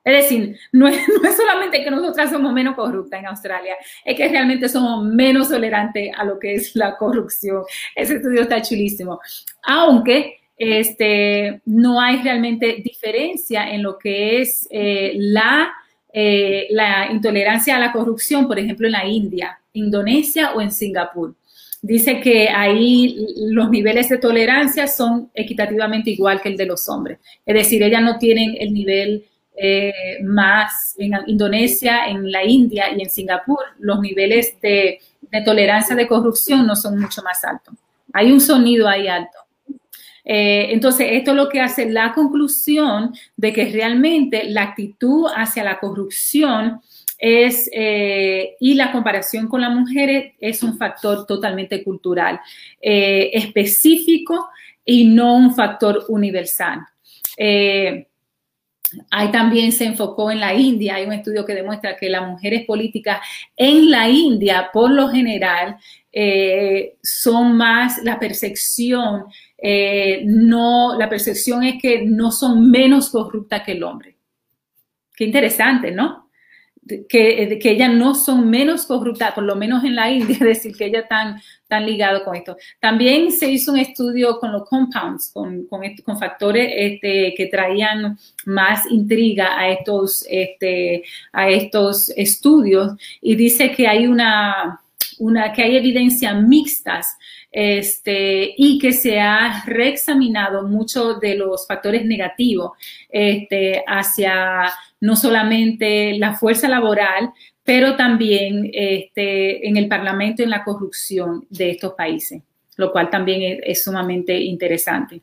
Es decir, no es, no es, solamente que nosotras somos menos corruptas en Australia, es que realmente somos menos tolerantes a lo que es la corrupción. Ese estudio está chulísimo. Aunque este, no hay realmente diferencia en lo que es eh, la eh, la intolerancia a la corrupción, por ejemplo, en la India, Indonesia o en Singapur. Dice que ahí los niveles de tolerancia son equitativamente igual que el de los hombres. Es decir, ellas no tienen el nivel eh, más en Indonesia, en la India y en Singapur, los niveles de, tolerancia de corrupción no son mucho más altos. Hay un sonido ahí alto. Eh, entonces, esto es lo que hace la conclusión de que realmente la actitud hacia la corrupción eh, y la comparación con las mujeres es un factor totalmente cultural, eh, específico y no un factor universal. Ahí también se enfocó en la India, hay un estudio que demuestra que las mujeres políticas en la India, por lo general, son más la percepción eh, no, la percepción es que no son menos corruptas que el hombre. Qué interesante, ¿no? Que, que ellas no son menos corruptas, por lo menos en la India, decir que ellas están, tan ligadas con esto. También se hizo un estudio con los compounds, con, con, factores este, que traían más intriga a estos, este, a estos estudios y dice que hay una, una, que hay evidencias mixtas este, y que se ha reexaminado muchos de los factores negativos este, hacia no solamente la fuerza laboral, pero también este, en el Parlamento en la corrupción de estos países, lo cual también es, sumamente interesante.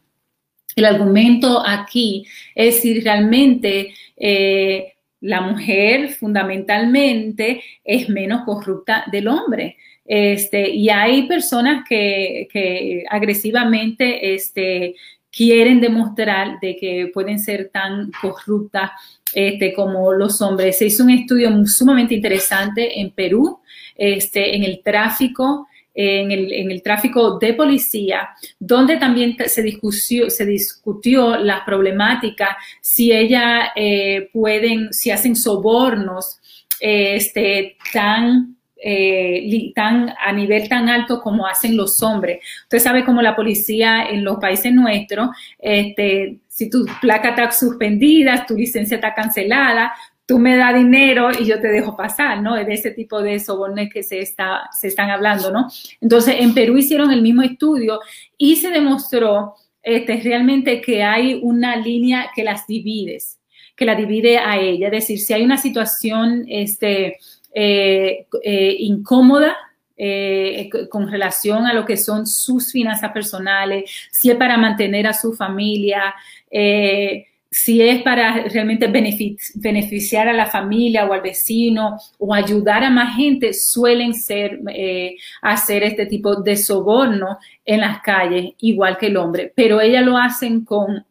El argumento aquí es si realmente eh, la mujer fundamentalmente es menos corrupta del hombre. Este, y hay personas que, agresivamente este, quieren demostrar de que pueden ser tan corruptas este, como los hombres. Se hizo un estudio sumamente interesante en Perú, este, en el tráfico, en el, tráfico de policía, donde también se discutió, se discutió la problemática si ellas eh, pueden, si hacen sobornos este, tan eh, tan, a nivel tan alto como hacen los hombres. Usted sabe cómo la policía en los países nuestros, este, si tu placa está suspendida, tu licencia está cancelada, tú me das dinero y yo te dejo pasar, ¿no? Es de ese tipo de sobornes que se, está, se están hablando, ¿no? Entonces, en Perú hicieron el mismo estudio y se demostró este, realmente que hay una línea que las divides, que la divide a ella. Es decir, si hay una situación, este, eh, eh, incómoda eh, con relación a lo que son sus finanzas personales, si es para mantener a su familia, si es para realmente beneficiar a la familia o al vecino o ayudar a más gente, suelen ser eh, hacer este tipo de soborno en las calles, igual que el hombre. Pero ellas lo hacen con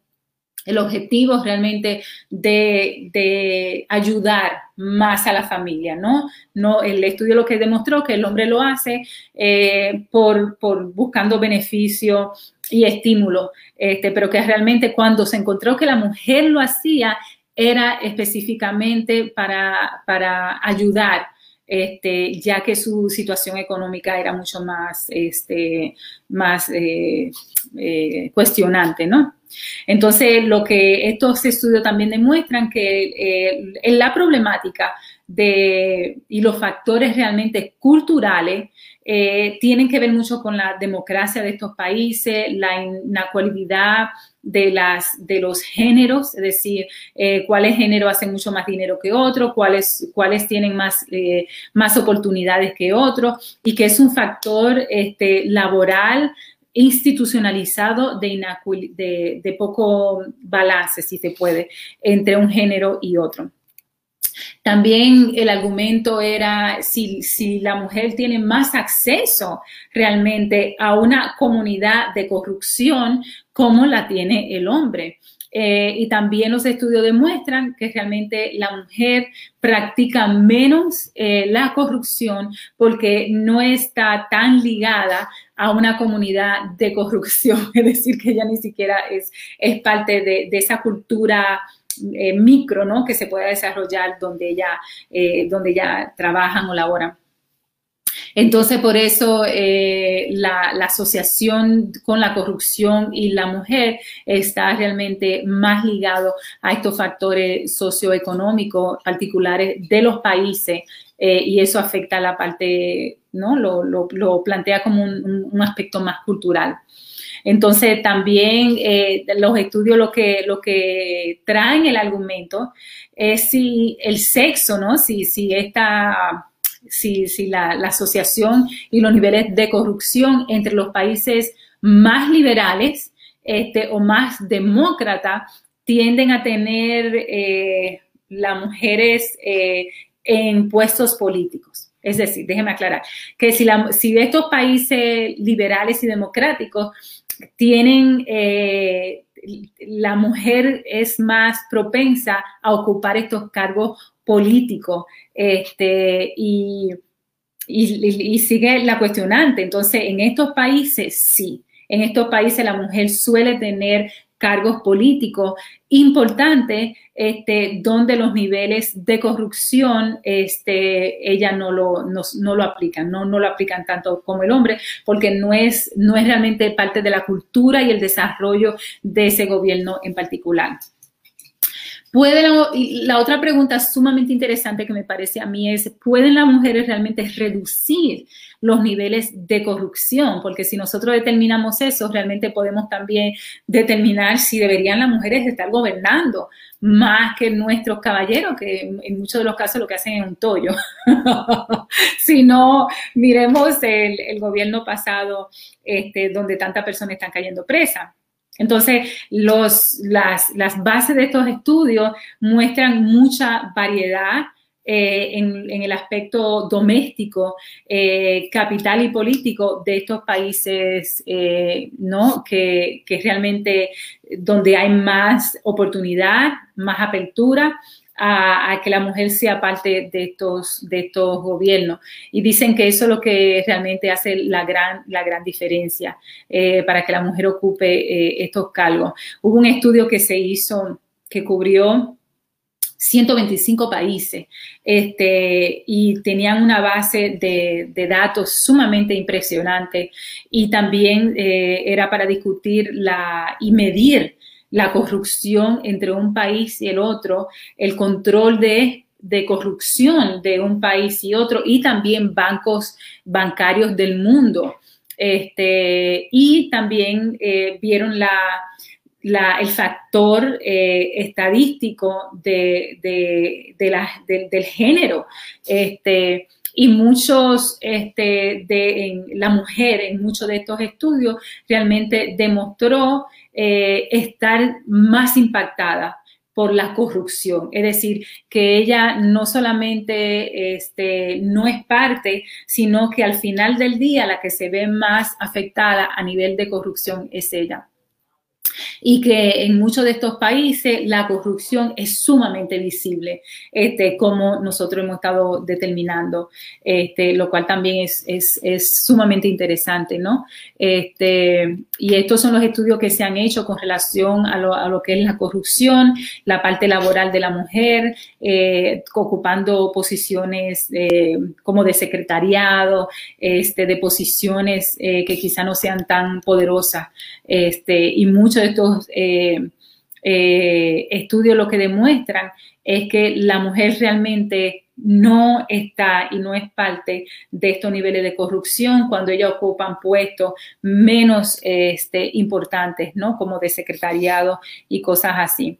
el objetivo realmente de, ayudar más a la familia, ¿no? no el estudio lo que demostró que el hombre lo hace eh, por, buscando beneficio y estímulo, este, pero que realmente cuando se encontró que la mujer lo hacía era específicamente para, para ayudar este, ya que su situación económica era mucho más, este, más eh, eh, cuestionante, ¿no? Entonces, lo que estos estudios también demuestran que eh, la problemática de, y los factores realmente culturales tienen que ver mucho con la democracia de estos países, la las, de los géneros, es decir, eh, cuáles géneros hacen mucho más dinero que otros, cuáles, cuáles tienen más, eh, más oportunidades que otros, y que es un factor este, laboral institucionalizado de, de, de poco balance, si se puede, entre un género y otro. También el argumento era si, si, la mujer tiene más acceso realmente a una comunidad de corrupción como la tiene el hombre. Eh, y también los estudios demuestran que realmente la mujer practica menos eh, la corrupción porque no está tan ligada a una comunidad de corrupción, es decir, que ella ni siquiera es, es parte de, esa cultura eh, micro, ¿no? Que se pueda desarrollar donde ya, eh, donde ya trabajan o laboran. Entonces, por eso eh, la, asociación con la corrupción y la mujer está realmente más ligado a estos factores socioeconómicos particulares de los países y eso afecta la parte, ¿no? Lo, plantea como un aspecto más cultural. Entonces, también eh, los estudios lo que, lo que traen el argumento es si el sexo, ¿no? Si, si esta si, si la, asociación y los niveles de corrupción entre los países más liberales este, o más demócratas tienden a tener eh, las mujeres eh, en puestos políticos. Es decir, déjeme aclarar, que si, la, si estos países liberales y democráticos tienen, eh, la mujer es más propensa a ocupar estos cargos políticos este, y, sigue la cuestionante. Entonces, en estos países sí, en estos países la mujer suele tener cargos políticos importantes, este, donde los niveles de corrupción, este, ella no lo, no, lo aplican, no, no lo aplican tanto como el hombre, porque no es, no es realmente parte de la cultura y el desarrollo de ese gobierno en particular. ¿Puede la, otra pregunta sumamente interesante que me parece a mí es, ¿pueden las mujeres realmente reducir los niveles de corrupción? Porque si nosotros determinamos eso, realmente podemos también determinar si deberían las mujeres estar gobernando más que nuestros caballeros, que en muchos de los casos lo que hacen es un tollo. si no, miremos el, el gobierno pasado este, donde tantas personas están cayendo presas. Entonces, las, bases de estos estudios muestran mucha variedad eh, en, el aspecto doméstico, eh, capital y político de estos países, eh, ¿no? Que, que, realmente donde hay más oportunidad, más apertura a, que la mujer sea parte de estos, de estos gobiernos. Y dicen que eso es lo que realmente hace la gran, la gran diferencia eh, para que la mujer ocupe eh, estos cargos. Hubo un estudio que se hizo que cubrió 125 países este, y tenían una base de, datos sumamente impresionante y también eh, era para discutir la, y medir la corrupción entre un país y el otro, el control de, corrupción de un país y otro y también bancos bancarios del mundo. Este, y también eh, vieron la, el factor eh, estadístico de, del género. Este, y muchos este, de la mujer en muchos de estos estudios realmente demostró eh, estar más impactada por la corrupción. Es decir, que ella no solamente este, no es parte, sino que al final del día la que se ve más afectada a nivel de corrupción es ella y que en muchos de estos países la corrupción es sumamente visible, este, como nosotros hemos estado determinando, este, lo cual también es, es, es sumamente interesante, ¿no? Este, y estos son los estudios que se han hecho con relación a lo, a lo que es la corrupción, la parte laboral de la mujer, eh, ocupando posiciones eh, como de secretariado, este, de posiciones eh, que quizá no sean tan poderosas, este, y muchos estos eh, eh, estudios lo que demuestran es que la mujer realmente no está y no es parte de estos niveles de corrupción cuando ellas ocupan puestos menos este, importantes, ¿no? Como de secretariado y cosas así.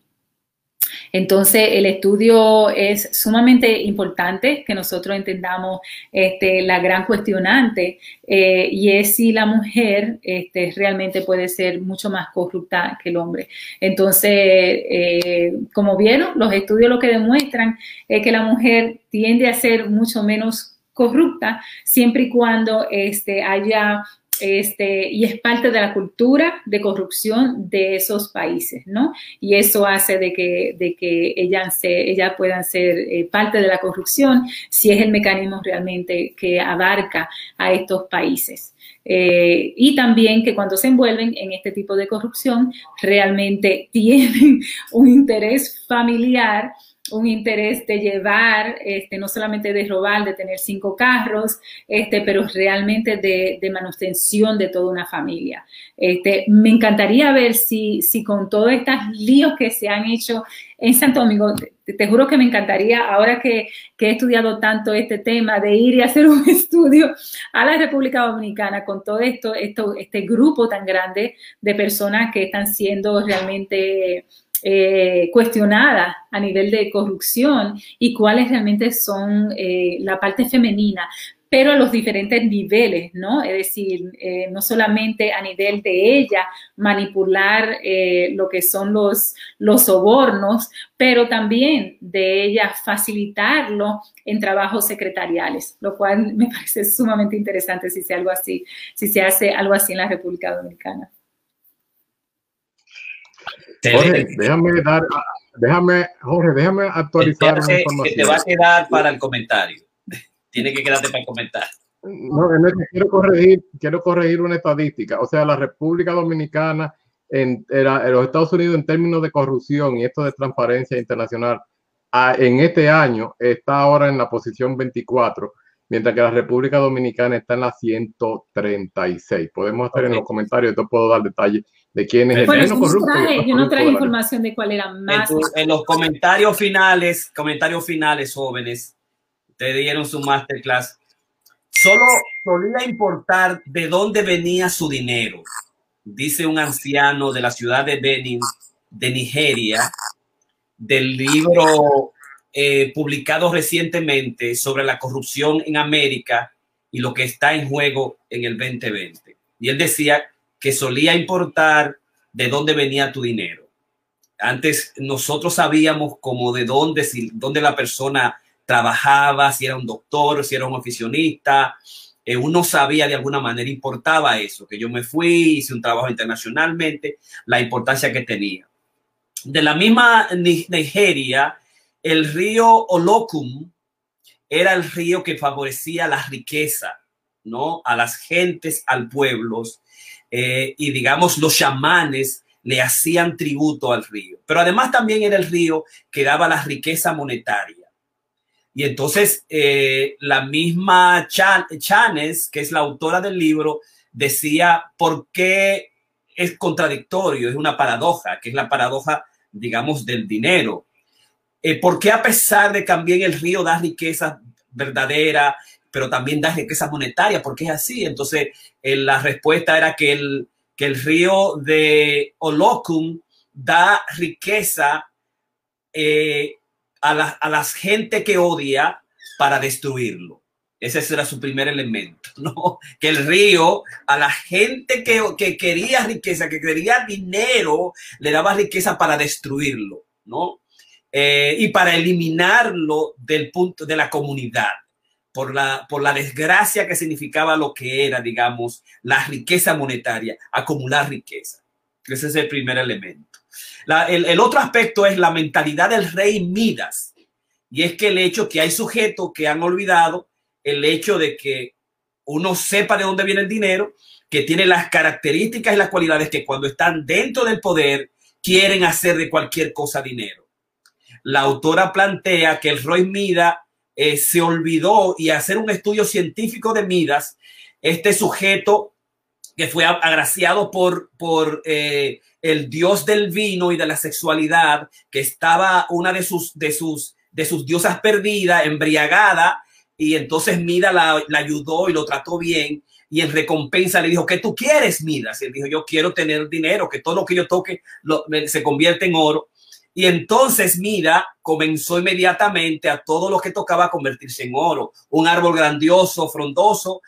Entonces, el estudio es sumamente importante que nosotros entendamos este, la gran cuestionante eh, y es si la mujer este, realmente puede ser mucho más corrupta que el hombre. Entonces, eh, como vieron, los estudios lo que demuestran es que la mujer tiende a ser mucho menos corrupta siempre y cuando este, haya este, y es parte de la cultura de corrupción de esos países, ¿no? Y eso hace de que, de que ellas, se, puedan ser eh, parte de la corrupción si es el mecanismo realmente que abarca a estos países. Eh, y también que cuando se envuelven en este tipo de corrupción realmente tienen un interés familiar un interés de llevar, este, no solamente de robar, de tener cinco carros, este, pero realmente de, de manutención de toda una familia. Este, me encantaría ver si, si con todos estos líos que se han hecho en Santo Domingo, te, juro que me encantaría, ahora que, que, he estudiado tanto este tema, de ir y hacer un estudio a la República Dominicana con todo esto, esto este grupo tan grande de personas que están siendo realmente eh, cuestionada a nivel de corrupción y cuáles realmente son eh, la parte femenina, pero a los diferentes niveles, ¿no? Es decir, eh, no solamente a nivel de ella manipular lo que son los, los sobornos, pero también de ella facilitarlo en trabajos secretariales, lo cual me parece sumamente interesante si se, algo así, si se hace algo así en la República Dominicana. Jorge, déjame dar, déjame, Jorge, déjame actualizar la información. te va a quedar para el comentario. Tiene que quedarte para el comentario. No, quiero corregir, quiero corregir una estadística. O sea, la República Dominicana en, en los Estados Unidos en términos de corrupción y esto de transparencia internacional, en este año está ahora en la posición 24 mientras que la República Dominicana está en la 136. Podemos hacer en los comentarios, yo puedo dar detalles de quién es el menos corrupto. yo no traje información de cuál era más. En, los comentarios finales, comentarios finales, jóvenes, te dieron su masterclass. Solo solía importar de dónde venía su dinero, dice un anciano de la ciudad de Benin, de Nigeria, del libro eh, publicado recientemente sobre la corrupción en América y lo que está en juego en el 2020. Y él decía que solía importar de dónde venía tu dinero. Antes nosotros sabíamos como de dónde, si, dónde la persona trabajaba, si era un doctor, si era un oficionista. Eh, uno sabía de alguna manera, importaba eso, que yo me fui, hice un trabajo internacionalmente, la importancia que tenía. De la misma Nigeria, el río Olocum era el río que favorecía la riqueza, ¿no? A las gentes, al pueblo. Eh, y digamos, los chamanes le hacían tributo al río. Pero además también era el río que daba la riqueza monetaria. Y entonces eh, la misma Chanes, que es la autora del libro, decía por qué es contradictorio, es una paradoja, que es la paradoja, digamos, del dinero. Eh, ¿Por qué a pesar de que también el río da riqueza verdadera, pero también da riqueza monetaria? ¿Por qué es así? Entonces, eh, la respuesta era que el, que el río de Olocum da riqueza eh, a, la, a gente que odia para destruirlo. Ese era su primer elemento, ¿no? Que el río a la gente que, que quería riqueza, que quería dinero, le daba riqueza para destruirlo, ¿no? Eh, y para eliminarlo del punto de la comunidad por la, por la desgracia que significaba lo que era, digamos, la riqueza monetaria, acumular riqueza. Ese es el primer elemento. el, el, otro aspecto es la mentalidad del rey Midas. Y es que el hecho que hay sujetos que han olvidado el hecho de que uno sepa de dónde viene el dinero, que tiene las características y las cualidades que cuando están dentro del poder quieren hacer de cualquier cosa dinero. La autora plantea que el rey Midas eh, se olvidó y hacer un estudio científico de Midas, este sujeto que fue agraciado por, por eh, el dios del vino y de la sexualidad, que estaba una de sus, de sus, de sus diosas perdida, embriagada, y entonces Midas la, ayudó y lo trató bien. Y en recompensa le dijo, ¿qué tú quieres, Midas? Y él dijo, yo quiero tener dinero, que todo lo que yo toque se convierte en oro. Y entonces Mida comenzó inmediatamente a todo lo que tocaba convertirse en oro. Un árbol grandioso, frondoso,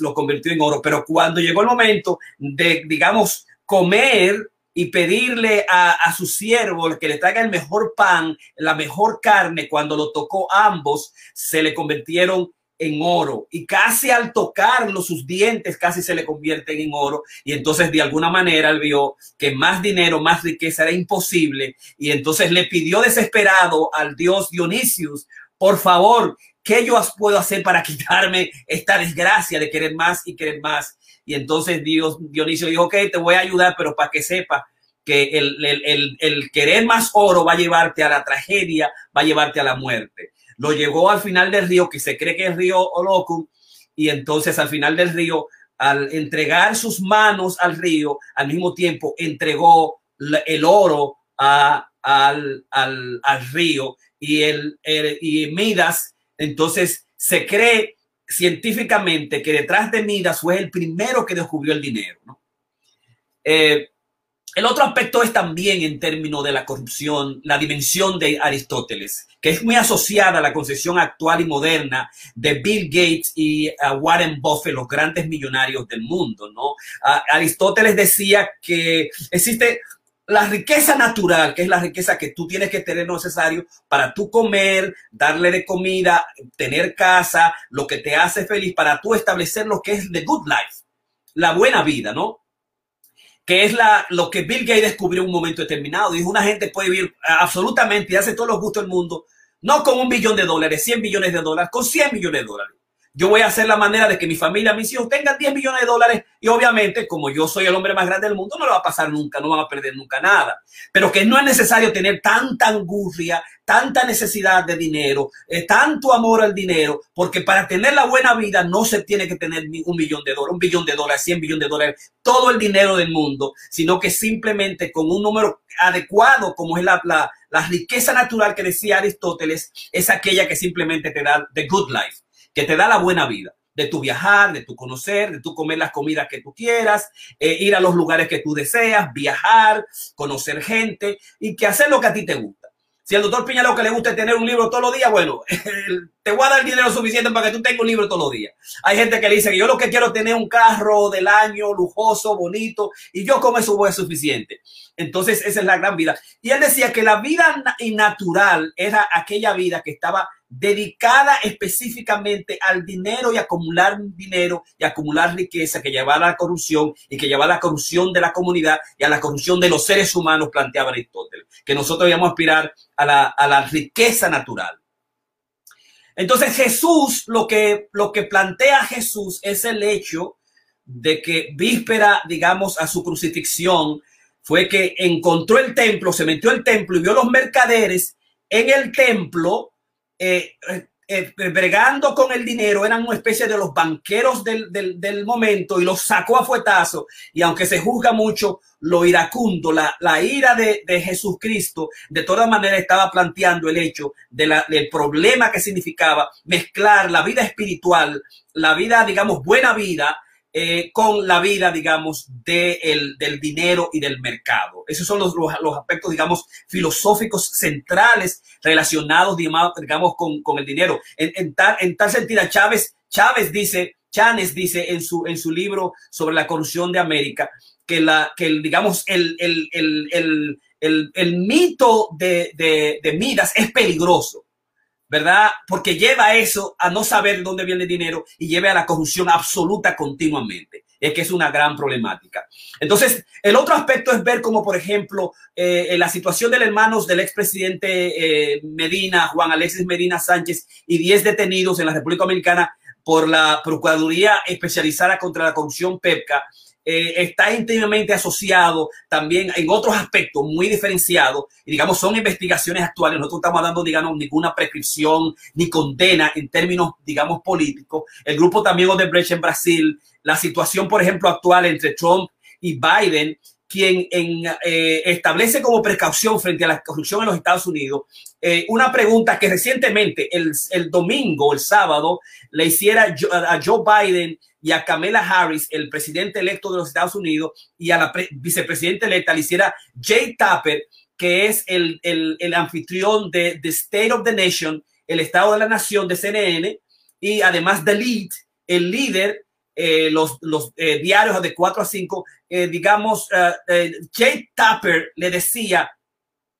lo convirtió en oro. Pero cuando llegó el momento de, digamos, comer y pedirle a, a su siervo que le traiga el mejor pan, la mejor carne, cuando lo tocó ambos, se le convirtieron en oro. Y casi al tocarlo sus dientes casi se le convierten en oro. Y entonces de alguna manera él vio que más dinero, más riqueza era imposible. Y entonces le pidió desesperado al dios Dionisius, por favor, ¿qué yo puedo hacer para quitarme esta desgracia de querer más y querer más? Y entonces Dios, Dionisio dijo, ok, te voy a ayudar, pero para que sepa que el, el, el, el querer más oro va a llevarte a la tragedia, va a llevarte a la muerte lo llevó al final del río, que se cree que es río Olocum, y entonces al final del río, al entregar sus manos al río, al mismo tiempo entregó el oro al, al, al, río y, el, y Midas, entonces se cree científicamente que detrás de Midas fue el primero que descubrió el dinero. ¿no? Eh, el otro aspecto es también en términos de la corrupción, la dimensión de Aristóteles, que es muy asociada a la concepción actual y moderna de Bill Gates y uh, Warren Buffett, los grandes millonarios del mundo, ¿no? Uh, Aristóteles decía que existe la riqueza natural, que es la riqueza que tú tienes que tener necesario para tú comer, darle de comida, tener casa, lo que te hace feliz, para tú establecer lo que es the good life, la buena vida, ¿no? Que es la, lo que Bill Gates descubrió en un momento determinado. Dijo, una gente puede vivir absolutamente y hace todos los gustos del mundo, no con un billón de dólares, 100 millones de dólares, con 100 millones de dólares. Yo voy a hacer la manera de que mi familia, mis hijos tengan 10 millones de dólares y obviamente, como yo soy el hombre más grande del mundo, no lo va a pasar nunca, no van a perder nunca nada. Pero que no es necesario tener tanta angustia, tanta necesidad de dinero, eh, tanto amor al dinero, porque para tener la buena vida no se tiene que tener un millón de dólares, un billón de dólares, 100 billones de dólares, todo el dinero del mundo, sino que simplemente con un número adecuado, como es la, la, la riqueza natural que decía Aristóteles, es aquella que simplemente te da the good life que te da la buena vida, de tu viajar, de tu conocer, de tu comer las comidas que tú quieras, eh, ir a los lugares que tú deseas, viajar, conocer gente y que hacer lo que a ti te gusta. Si al doctor Piña lo que le gusta es tener un libro todos los días, bueno, te voy a dar dinero suficiente para que tú tengas un libro todos los días. Hay gente que le dice que yo lo que quiero es tener un carro del año, lujoso, bonito, y yo con eso voy suficiente. Entonces, esa es la gran vida. Y él decía que la vida natural era aquella vida que estaba dedicada específicamente al dinero y acumular dinero y acumular riqueza que llevaba a la corrupción y que llevaba a la corrupción de la comunidad y a la corrupción de los seres humanos, planteaba Aristóteles, que nosotros debíamos aspirar a la, a la riqueza natural. Entonces Jesús, lo que, lo que plantea Jesús es el hecho de que víspera, digamos, a su crucifixión, fue que encontró el templo, se metió el templo y vio los mercaderes en el templo eh, eh, eh, bregando con el dinero, eran una especie de los banqueros del, del, momento y los sacó a fuetazo. Y aunque se juzga mucho lo iracundo, la, la ira de, de, Jesucristo, de todas maneras estaba planteando el hecho de del problema que significaba mezclar la vida espiritual, la vida, digamos, buena vida, eh, con la vida, digamos, del dinero y del mercado. Esos son los, los, aspectos, digamos, filosóficos centrales relacionados, digamos, con, con el dinero. En, en, tal, en tal sentido, Chávez, Chávez dice, Chanes dice en su, en su libro sobre la corrupción de América, que, la, que el, digamos, el, el, el, el, el mito de, de, de Midas es peligroso ¿verdad? Porque lleva eso, a no saber dónde viene el dinero y lleva a la corrupción absoluta continuamente. Es que es una gran problemática. Entonces, el otro aspecto es ver como, por ejemplo, eh, la situación de los hermanos del expresidente eh, Medina, Juan Alexis Medina Sánchez, y 10 detenidos en la República Dominicana por la Procuraduría Especializada contra la Corrupción PEPCA, eh, está íntimamente asociado también en otros aspectos muy diferenciados y digamos son investigaciones actuales. Nosotros estamos dando, digamos, ninguna prescripción ni condena en términos, digamos, políticos. El grupo también Odebrecht en Brasil, la situación, por ejemplo, actual entre Trump y Biden, quien en, eh, establece como precaución frente a la corrupción en los Estados Unidos eh, una pregunta que recientemente, el, el domingo, el sábado, le hiciera a Joe Biden y a Kamala Harris, el presidente electo de los Estados Unidos, y a la vicepresidenta electa le hiciera Jay Tapper, que es el, el, el, anfitrión de The State of the Nation, el Estado de la Nación de CNN, y además The Lead, el líder, eh, los, los eh, diarios de 4 a 5, eh, digamos, eh, Jay Tapper le decía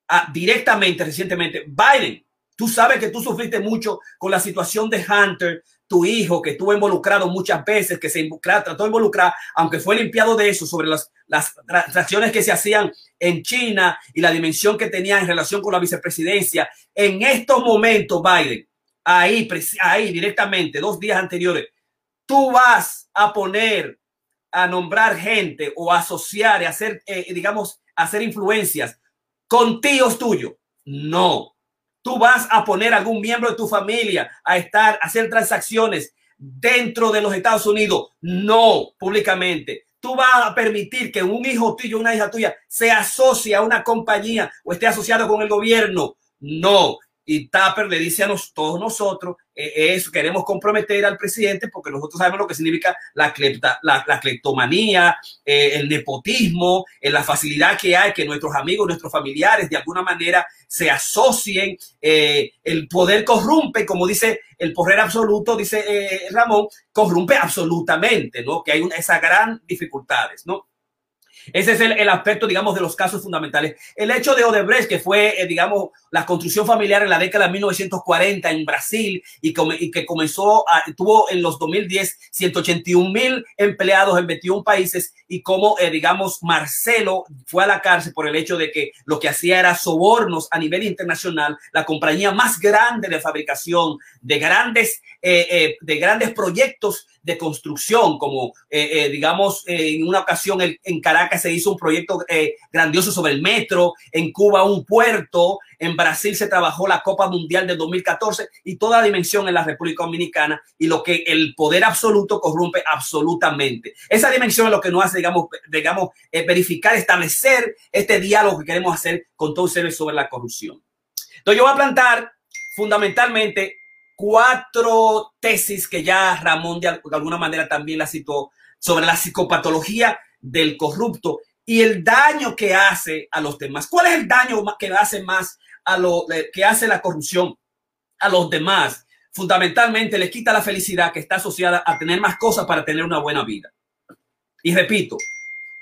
a, directamente, recientemente, Biden, tú sabes que tú sufriste mucho con la situación de Hunter, tu hijo que estuvo involucrado muchas veces, que se trató de involucrar, aunque fue limpiado de eso, sobre las, las transacciones que se hacían en China y la dimensión que tenía en relación con la vicepresidencia. En estos momentos, Biden, ahí, ahí directamente, dos días anteriores, tú vas a poner a nombrar gente o asociar y hacer, eh, digamos, hacer influencias con tíos tuyos. No, tú vas a poner a algún miembro de tu familia a estar, a hacer transacciones dentro de los Estados Unidos. No, públicamente. Tú vas a permitir que un hijo tuyo, una hija tuya, se asocie a una compañía o esté asociado con el gobierno. No, y Tapper le dice a nos, todos nosotros, eh, eso queremos comprometer al presidente porque nosotros sabemos lo que significa la, clepta, la, la cleptomanía, eh, el nepotismo, eh, la facilidad que hay que nuestros amigos, nuestros familiares de alguna manera se asocien, eh, el poder corrompe, como dice el poder absoluto, dice Ramón, corrompe absolutamente, ¿no? Que hay esas gran dificultades, ¿no? Ese es el, el, aspecto, digamos, de los casos fundamentales. El hecho de Odebrecht, que fue, eh, digamos, la construcción familiar en la década de 1940 en Brasil y, que comenzó, a, tuvo en los 2010 181 mil empleados en 21 países y como, eh, digamos, Marcelo fue a la cárcel por el hecho de que lo que hacía era sobornos a nivel internacional, la compañía más grande de fabricación de grandes, eh, eh, de grandes proyectos de construcción, como eh, eh, digamos, eh, en una ocasión en Caracas se hizo un proyecto grandioso sobre el metro, en Cuba un puerto, en Brasil se trabajó la Copa Mundial del 2014 y toda dimensión en la República Dominicana y lo que el poder absoluto corrompe absolutamente. Esa dimensión es lo que nos hace, digamos, digamos verificar, establecer este diálogo que queremos hacer con todos ustedes sobre la corrupción. Entonces yo voy a plantar fundamentalmente cuatro tesis que ya Ramón de, alguna manera también la citó sobre la psicopatología del corrupto y el daño que hace a los demás. ¿Cuál es el daño que hace más a lo que hace la corrupción a los demás? Fundamentalmente le quita la felicidad que está asociada a tener más cosas para tener una buena vida. Y repito,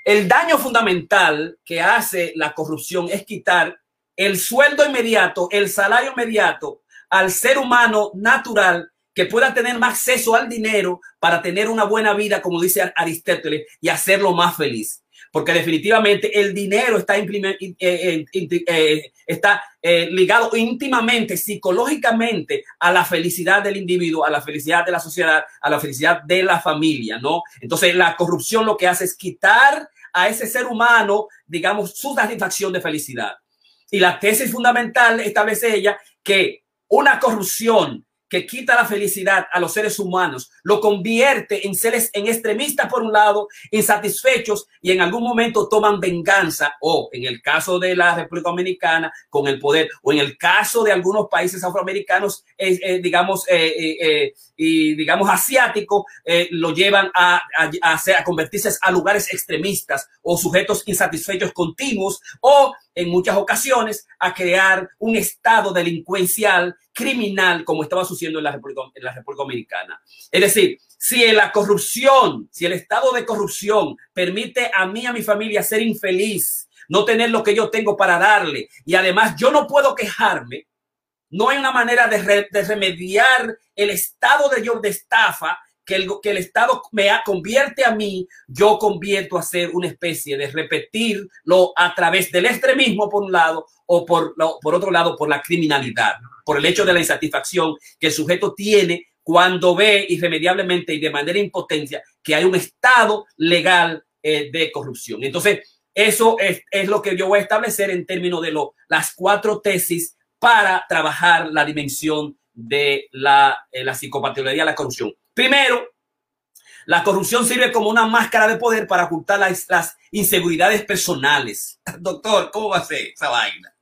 el daño fundamental que hace la corrupción es quitar el sueldo inmediato, el salario inmediato al ser humano natural que pueda tener más acceso al dinero para tener una buena vida, como dice Aristóteles, y hacerlo más feliz. Porque definitivamente el dinero está, eh, eh, eh, está ligado íntimamente, psicológicamente, a la felicidad del individuo, a la felicidad de la sociedad, a la felicidad de la familia, ¿no? Entonces la corrupción lo que hace es quitar a ese ser humano, digamos, su satisfacción de felicidad. Y la tesis fundamental establece ella que una corrupción que quita la felicidad a los seres humanos, lo convierte en seres en extremistas por un lado, insatisfechos y en algún momento toman venganza o en el caso de la República Dominicana con el poder o en el caso de algunos países afroamericanos, eh, eh, digamos, eh, y digamos asiáticos, lo llevan a, a, convertirse a lugares extremistas o sujetos insatisfechos continuos o en muchas ocasiones a crear un estado delincuencial criminal como estaba sucediendo en la República, en la República Dominicana. Es decir, si la corrupción, si el estado de corrupción permite a mí, a mi familia ser infeliz, no tener lo que yo tengo para darle y además yo no puedo quejarme, no hay una manera de, re, de remediar el estado de de estafa que el, que el Estado me convierte a mí, yo convierto a ser una especie de repetirlo a través del extremismo por un lado o por, por otro lado por la criminalidad, por el hecho de la insatisfacción que el sujeto tiene cuando ve irremediablemente y de manera impotencia que hay un estado legal eh, de corrupción. Entonces, eso es, es, lo que yo voy a establecer en términos de lo, las cuatro tesis para trabajar la dimensión de la, eh, la psicopatología, la corrupción. Primero, la corrupción sirve como una máscara de poder para ocultar las, inseguridades personales. Doctor, ¿cómo va a ser esa vaina?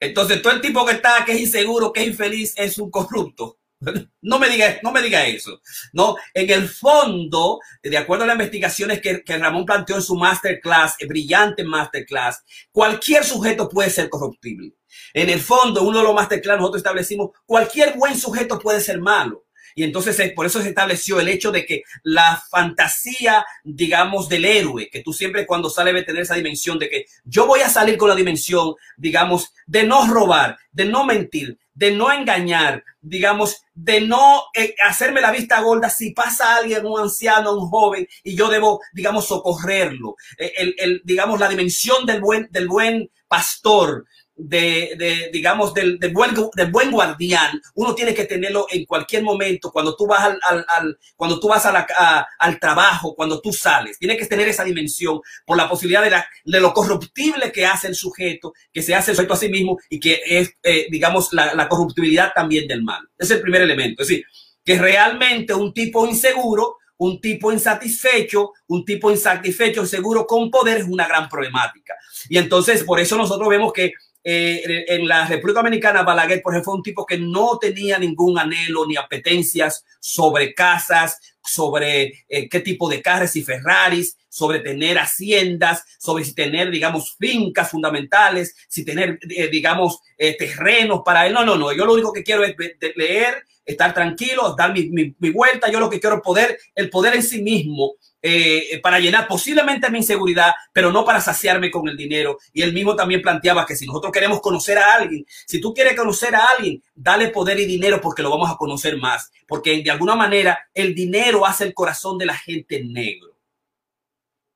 Entonces, todo el tipo que está, que es inseguro, que es infeliz, es un corrupto. No me diga, no me diga eso. No, en el fondo, de acuerdo a las investigaciones que, que Ramón planteó en su masterclass, brillante masterclass, cualquier sujeto puede ser corruptible. En el fondo, uno de los masterclass nosotros establecimos, cualquier buen sujeto puede ser malo. Y entonces por eso se estableció el hecho de que la fantasía, digamos, del héroe, que tú siempre cuando sale debe tener esa dimensión de que yo voy a salir con la dimensión, digamos, de no robar, de no mentir, de no engañar, digamos, de no eh, hacerme la vista gorda si pasa alguien, un anciano, un joven, y yo debo, digamos, socorrerlo. Eh, el, el, digamos, la dimensión del buen, del buen pastor, de, de, digamos, del, del, buen, del buen guardián, uno tiene que tenerlo en cualquier momento, cuando tú vas al, al, al cuando tú vas a la, a, al trabajo, cuando tú sales, tiene que tener esa dimensión por la posibilidad de, la, de lo corruptible que hace el sujeto, que se hace el sujeto a sí mismo y que es, eh, digamos, la, la corruptibilidad también del mal. Es el primer elemento. Es decir, que realmente un tipo inseguro un tipo insatisfecho, un tipo insatisfecho, seguro con poder es una gran problemática. Y entonces, por eso nosotros vemos que eh, en la República Dominicana, Balaguer, por ejemplo, fue un tipo que no tenía ningún anhelo ni apetencias sobre casas, sobre eh, qué tipo de carros y Ferraris, sobre tener haciendas, sobre si tener, digamos, fincas fundamentales, si tener, eh, digamos, eh, terrenos para él. No, no, no. Yo lo único que quiero es leer, estar tranquilo, dar mi, mi, mi vuelta. Yo lo que quiero es poder, el poder en sí mismo eh, para llenar posiblemente mi inseguridad, pero no para saciarme con el dinero. Y él mismo también planteaba que si nosotros queremos conocer a alguien, si tú quieres conocer a alguien, dale poder y dinero porque lo vamos a conocer más. Porque de alguna manera el dinero hace el corazón de la gente negro.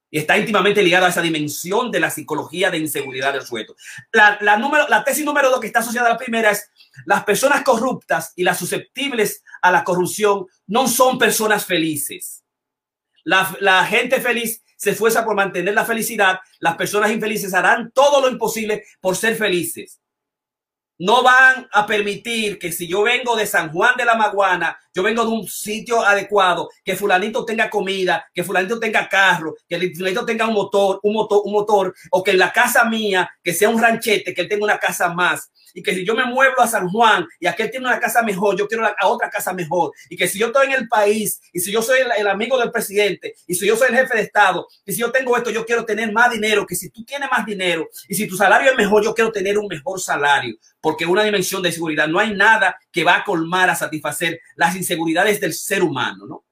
Y está íntimamente ligado a esa dimensión de la psicología de inseguridad del sujeto. La, la, número, la tesis número dos que está asociada a la primera es las personas corruptas y las susceptibles a la corrupción no son personas felices. La, gente feliz se esfuerza por mantener la felicidad. Las personas infelices harán todo lo imposible por ser felices. No van a permitir que si yo vengo de San Juan de la Maguana, yo vengo de un sitio adecuado, que fulanito tenga comida, que fulanito tenga carro, que fulanito tenga un motor, un motor, un motor, o que en la casa mía, que sea un ranchete, que él tenga una casa más y que si yo me muevo a San Juan y aquel tiene una casa mejor, yo quiero a otra casa mejor. Y que si yo estoy en el país y si yo soy el, el, amigo del presidente y si yo soy el jefe de Estado y si yo tengo esto, yo quiero tener más dinero, que si tú tienes más dinero y si tu salario es mejor, yo quiero tener un mejor salario. Porque una dimensión de seguridad, no hay nada que va a colmar, a satisfacer las inseguridades del ser humano, ¿no?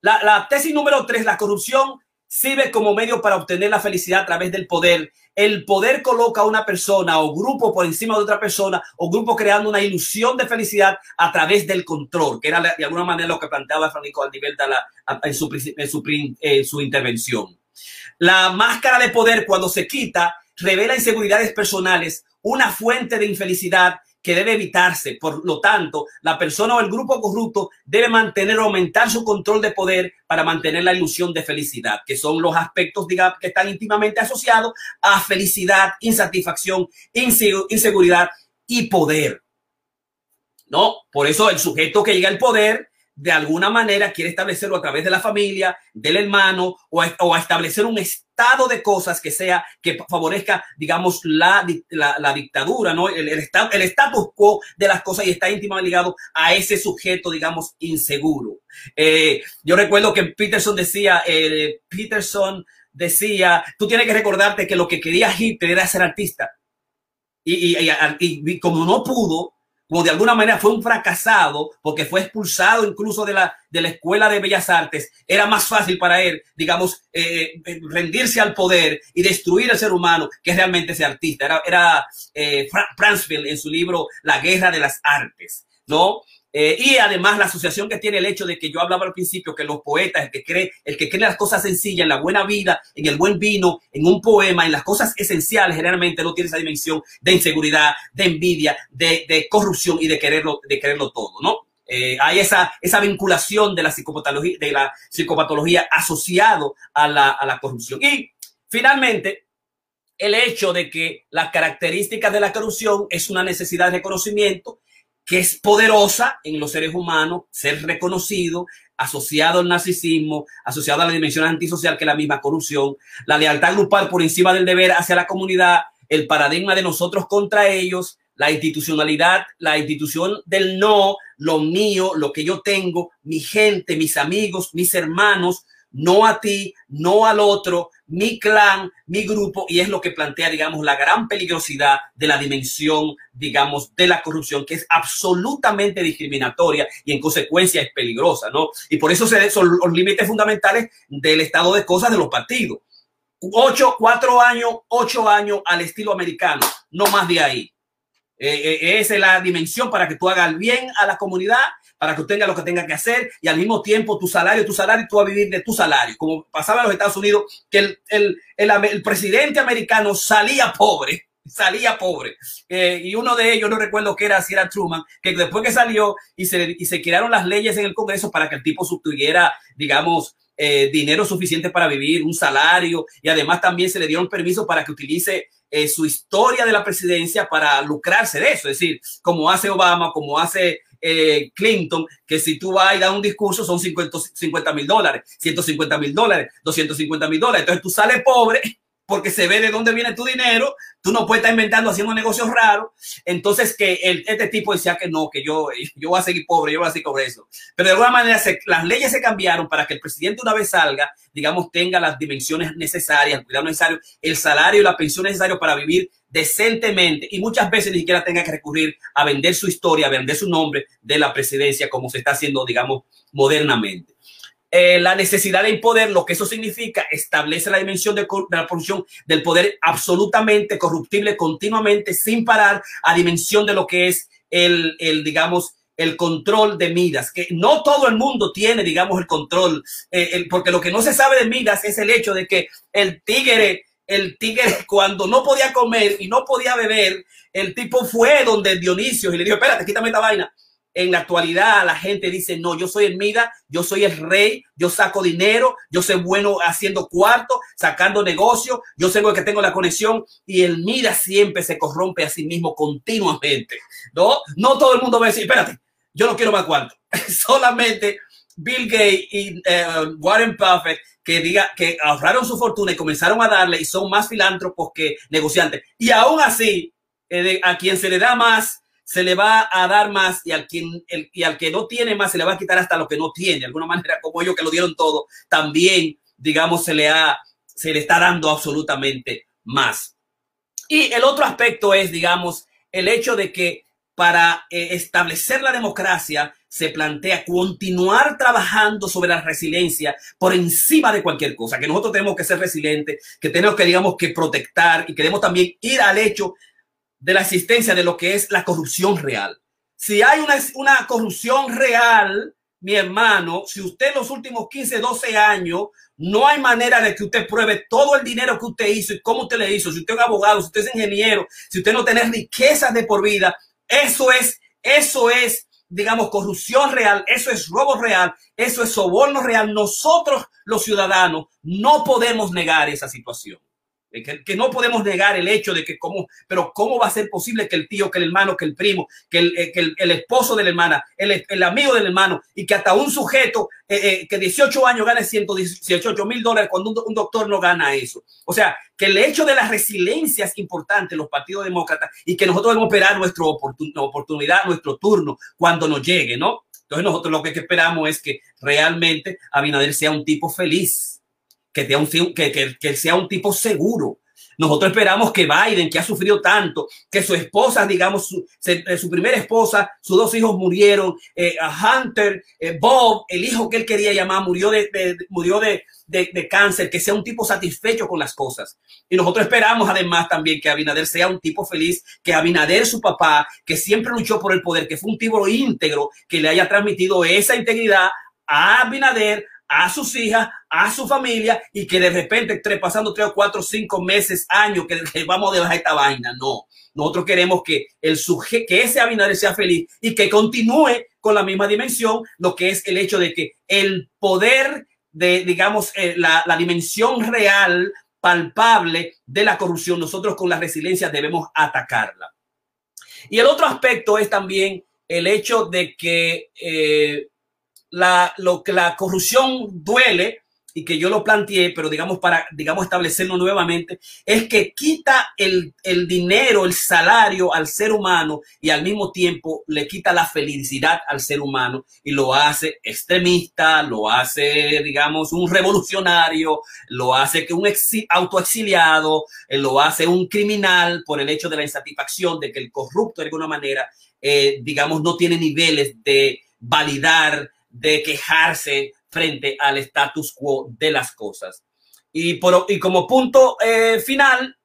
La, tesis número tres, la corrupción sirve como medio para obtener la felicidad a través del poder. El poder coloca a una persona o grupo por encima de otra persona o grupo creando una ilusión de felicidad a través del control, que era de alguna manera lo que planteaba Francisco su, en, su, en su intervención. La máscara de poder cuando se quita revela inseguridades personales, una fuente de infelicidad que debe evitarse. Por lo tanto, la persona o el grupo corrupto debe mantener o aumentar su control de poder para mantener la ilusión de felicidad, que son los aspectos digamos, que están íntimamente asociados a felicidad, insatisfacción, inseguridad y poder. ¿no? Por eso el sujeto que llega al poder de alguna manera quiere establecerlo a través de la familia, del hermano, o a, establecer un estado de cosas que sea, que favorezca, digamos, la, la, dictadura, ¿no? El, el, status quo de las cosas y está íntimamente ligado a ese sujeto, digamos, inseguro. Eh, yo recuerdo que Peterson decía, eh, Peterson decía, tú tienes que recordarte que lo que quería Hitler era ser artista. y, y como no pudo, como de alguna manera fue un fracasado porque fue expulsado incluso de la, de la Escuela de Bellas Artes, era más fácil para él, digamos, eh, eh, rendirse al poder y destruir al ser humano que realmente ese artista. Era, era eh, en su libro La Guerra de las Artes, ¿no? Eh, y además la asociación que tiene el hecho de que yo hablaba al principio, que los poetas, el que cree, el que cree las cosas sencillas, en la buena vida, en el buen vino, en un poema, en las cosas esenciales, generalmente no tiene esa dimensión de inseguridad, de envidia, de, corrupción y de quererlo, de quererlo todo, ¿no? Eh, hay esa, esa vinculación de la psicopatología, de la psicopatología asociado a la, a la corrupción. Y finalmente, el hecho de que las características de la corrupción es una necesidad de reconocimiento que es poderosa en los seres humanos, ser reconocido, asociado al narcisismo, asociado a la dimensión antisocial que es la misma corrupción, la lealtad grupal por encima del deber hacia la comunidad, el paradigma de nosotros contra ellos, la institucionalidad, la institución del no, lo mío, lo que yo tengo, mi gente, mis amigos, mis hermanos, no a ti, no al otro, mi clan, mi grupo, y es lo que plantea, digamos, la gran peligrosidad de la dimensión, digamos, de la corrupción, que es absolutamente discriminatoria y en consecuencia es peligrosa, ¿no? Y por eso son los límites fundamentales del estado de cosas de los partidos. Ocho, cuatro años, ocho años al estilo americano, no más de ahí. Eh, eh, esa es la dimensión para que tú hagas bien a la comunidad para que tenga lo que tenga que hacer y al mismo tiempo tu salario, tu salario, tú vas a vivir de tu salario. Como pasaba en los Estados Unidos, que el, el, el, presidente americano salía pobre, salía pobre. Eh, y uno de ellos, no recuerdo qué era, si era Truman, que después que salió y se, y se crearon las leyes en el Congreso para que el tipo subtuviera, digamos, eh, dinero suficiente para vivir, un salario, y además también se le dieron permiso para que utilice eh, su historia de la presidencia para lucrarse de eso, es decir, como hace Obama, como hace eh, Clinton, que si tú vas y das un discurso son 50 mil dólares, 150 mil dólares, 250 mil dólares. Entonces tú sales pobre porque se ve de dónde viene tu dinero, tú no puedes estar inventando, haciendo negocios raros. Entonces, que el, este tipo decía que no, que yo, yo voy a seguir pobre, yo voy a seguir con eso. Pero de alguna manera las leyes se cambiaron para que el presidente una vez salga, digamos, tenga las dimensiones necesarias, el cuidado necesario, el salario y la pensión necesario para vivir decentemente y muchas veces ni siquiera tenga que recurrir a vender su historia, a vender su nombre de la presidencia como se está haciendo, digamos, modernamente. Eh, la necesidad de poder, lo que eso significa, establece la dimensión de, la posición del poder absolutamente corruptible continuamente, sin parar, a dimensión de lo que es el, el digamos, el control de Midas, que no todo el mundo tiene, digamos, el control, eh, porque lo que no se sabe de Midas es el hecho de que el tigre, el tigre cuando no podía comer y no podía beber, el tipo fue donde Dionisio y le dijo, espérate, quítame esta vaina en la actualidad la gente dice, no, yo soy el Mida, yo soy el rey, yo saco dinero, yo soy bueno haciendo cuarto, sacando negocio, yo soy el que tengo la conexión y el Mida siempre se corrompe a sí mismo continuamente. No, no todo el mundo va a decir, espérate, yo no quiero más cuarto. Solamente Bill Gates y eh, Warren Buffett que diga que ahorraron su fortuna y comenzaron a darle y son más filántropos que negociantes. Y aún así, eh, a quien se le da más, se le va a dar más y al, quien, el, y al que no tiene más se le va a quitar hasta lo que no tiene. De alguna manera, como ellos que lo dieron todo, también, digamos, se le, ha, se le está dando absolutamente más. Y el otro aspecto es, digamos, el hecho de que para eh, establecer la democracia se plantea continuar trabajando sobre la resiliencia por encima de cualquier cosa, que nosotros tenemos que ser resilientes, que tenemos que, digamos, que protectar y queremos también ir al hecho de la existencia de lo que es la corrupción real. Si hay una, una corrupción real, mi hermano, si usted en los últimos 15, 12 años, no hay manera de que usted pruebe todo el dinero que usted hizo y cómo usted le hizo. Si usted es abogado, si usted es ingeniero, si usted no tiene riquezas de por vida, eso es, eso es, digamos, corrupción real, eso es robo real, eso es soborno real. Nosotros, los ciudadanos, no podemos negar esa situación. Que, no podemos negar el hecho de que cómo, pero cómo va a ser posible que el tío, que el hermano, que el primo, que el, eh, que el, esposo de la hermana, el, el, amigo del hermano y que hasta un sujeto eh, eh, que 18 años gane 118 mil dólares cuando un, doctor no gana eso. O sea, que el hecho de la resiliencia es importante en los partidos demócratas y que nosotros debemos esperar nuestra oportunidad, nuestro turno cuando nos llegue, ¿no? Entonces nosotros lo que esperamos es que realmente Abinader sea un tipo feliz que, sea un, tipo seguro. Nosotros esperamos que Biden, que ha sufrido tanto, que su esposa, digamos, su, eh, primera esposa, sus dos hijos murieron, eh, Hunter, eh, Bob, el hijo que él quería llamar, murió de, murió de, de, cáncer, que sea un tipo satisfecho con las cosas. Y nosotros esperamos además también que Abinader sea un tipo feliz, que Abinader, su papá, que siempre luchó por el poder, que fue un tipo íntegro, que le haya transmitido esa integridad a Abinader, a sus hijas, a su familia y que de repente, pasando tres o cuatro, cinco meses, años, que, vamos a dejar esta vaina. No, nosotros queremos que, el que ese Abinader sea feliz y que continúe con la misma dimensión, lo que es el hecho de que el poder de, digamos, eh, la, la dimensión real, palpable de la corrupción, nosotros con la resiliencia debemos atacarla. Y el otro aspecto es también el hecho de que eh, la, lo que la corrupción duele y que yo lo planteé, pero digamos para, digamos, establecerlo nuevamente, es que quita el, el, dinero, el salario al ser humano y al mismo tiempo le quita la felicidad al ser humano y lo hace extremista, lo hace, digamos, un revolucionario, lo hace que un autoexiliado, eh, lo hace un criminal por el hecho de la insatisfacción de que el corrupto de alguna manera, eh, digamos, no tiene niveles de validar de quejarse frente al status quo de las cosas. Y, por, y como punto eh, final,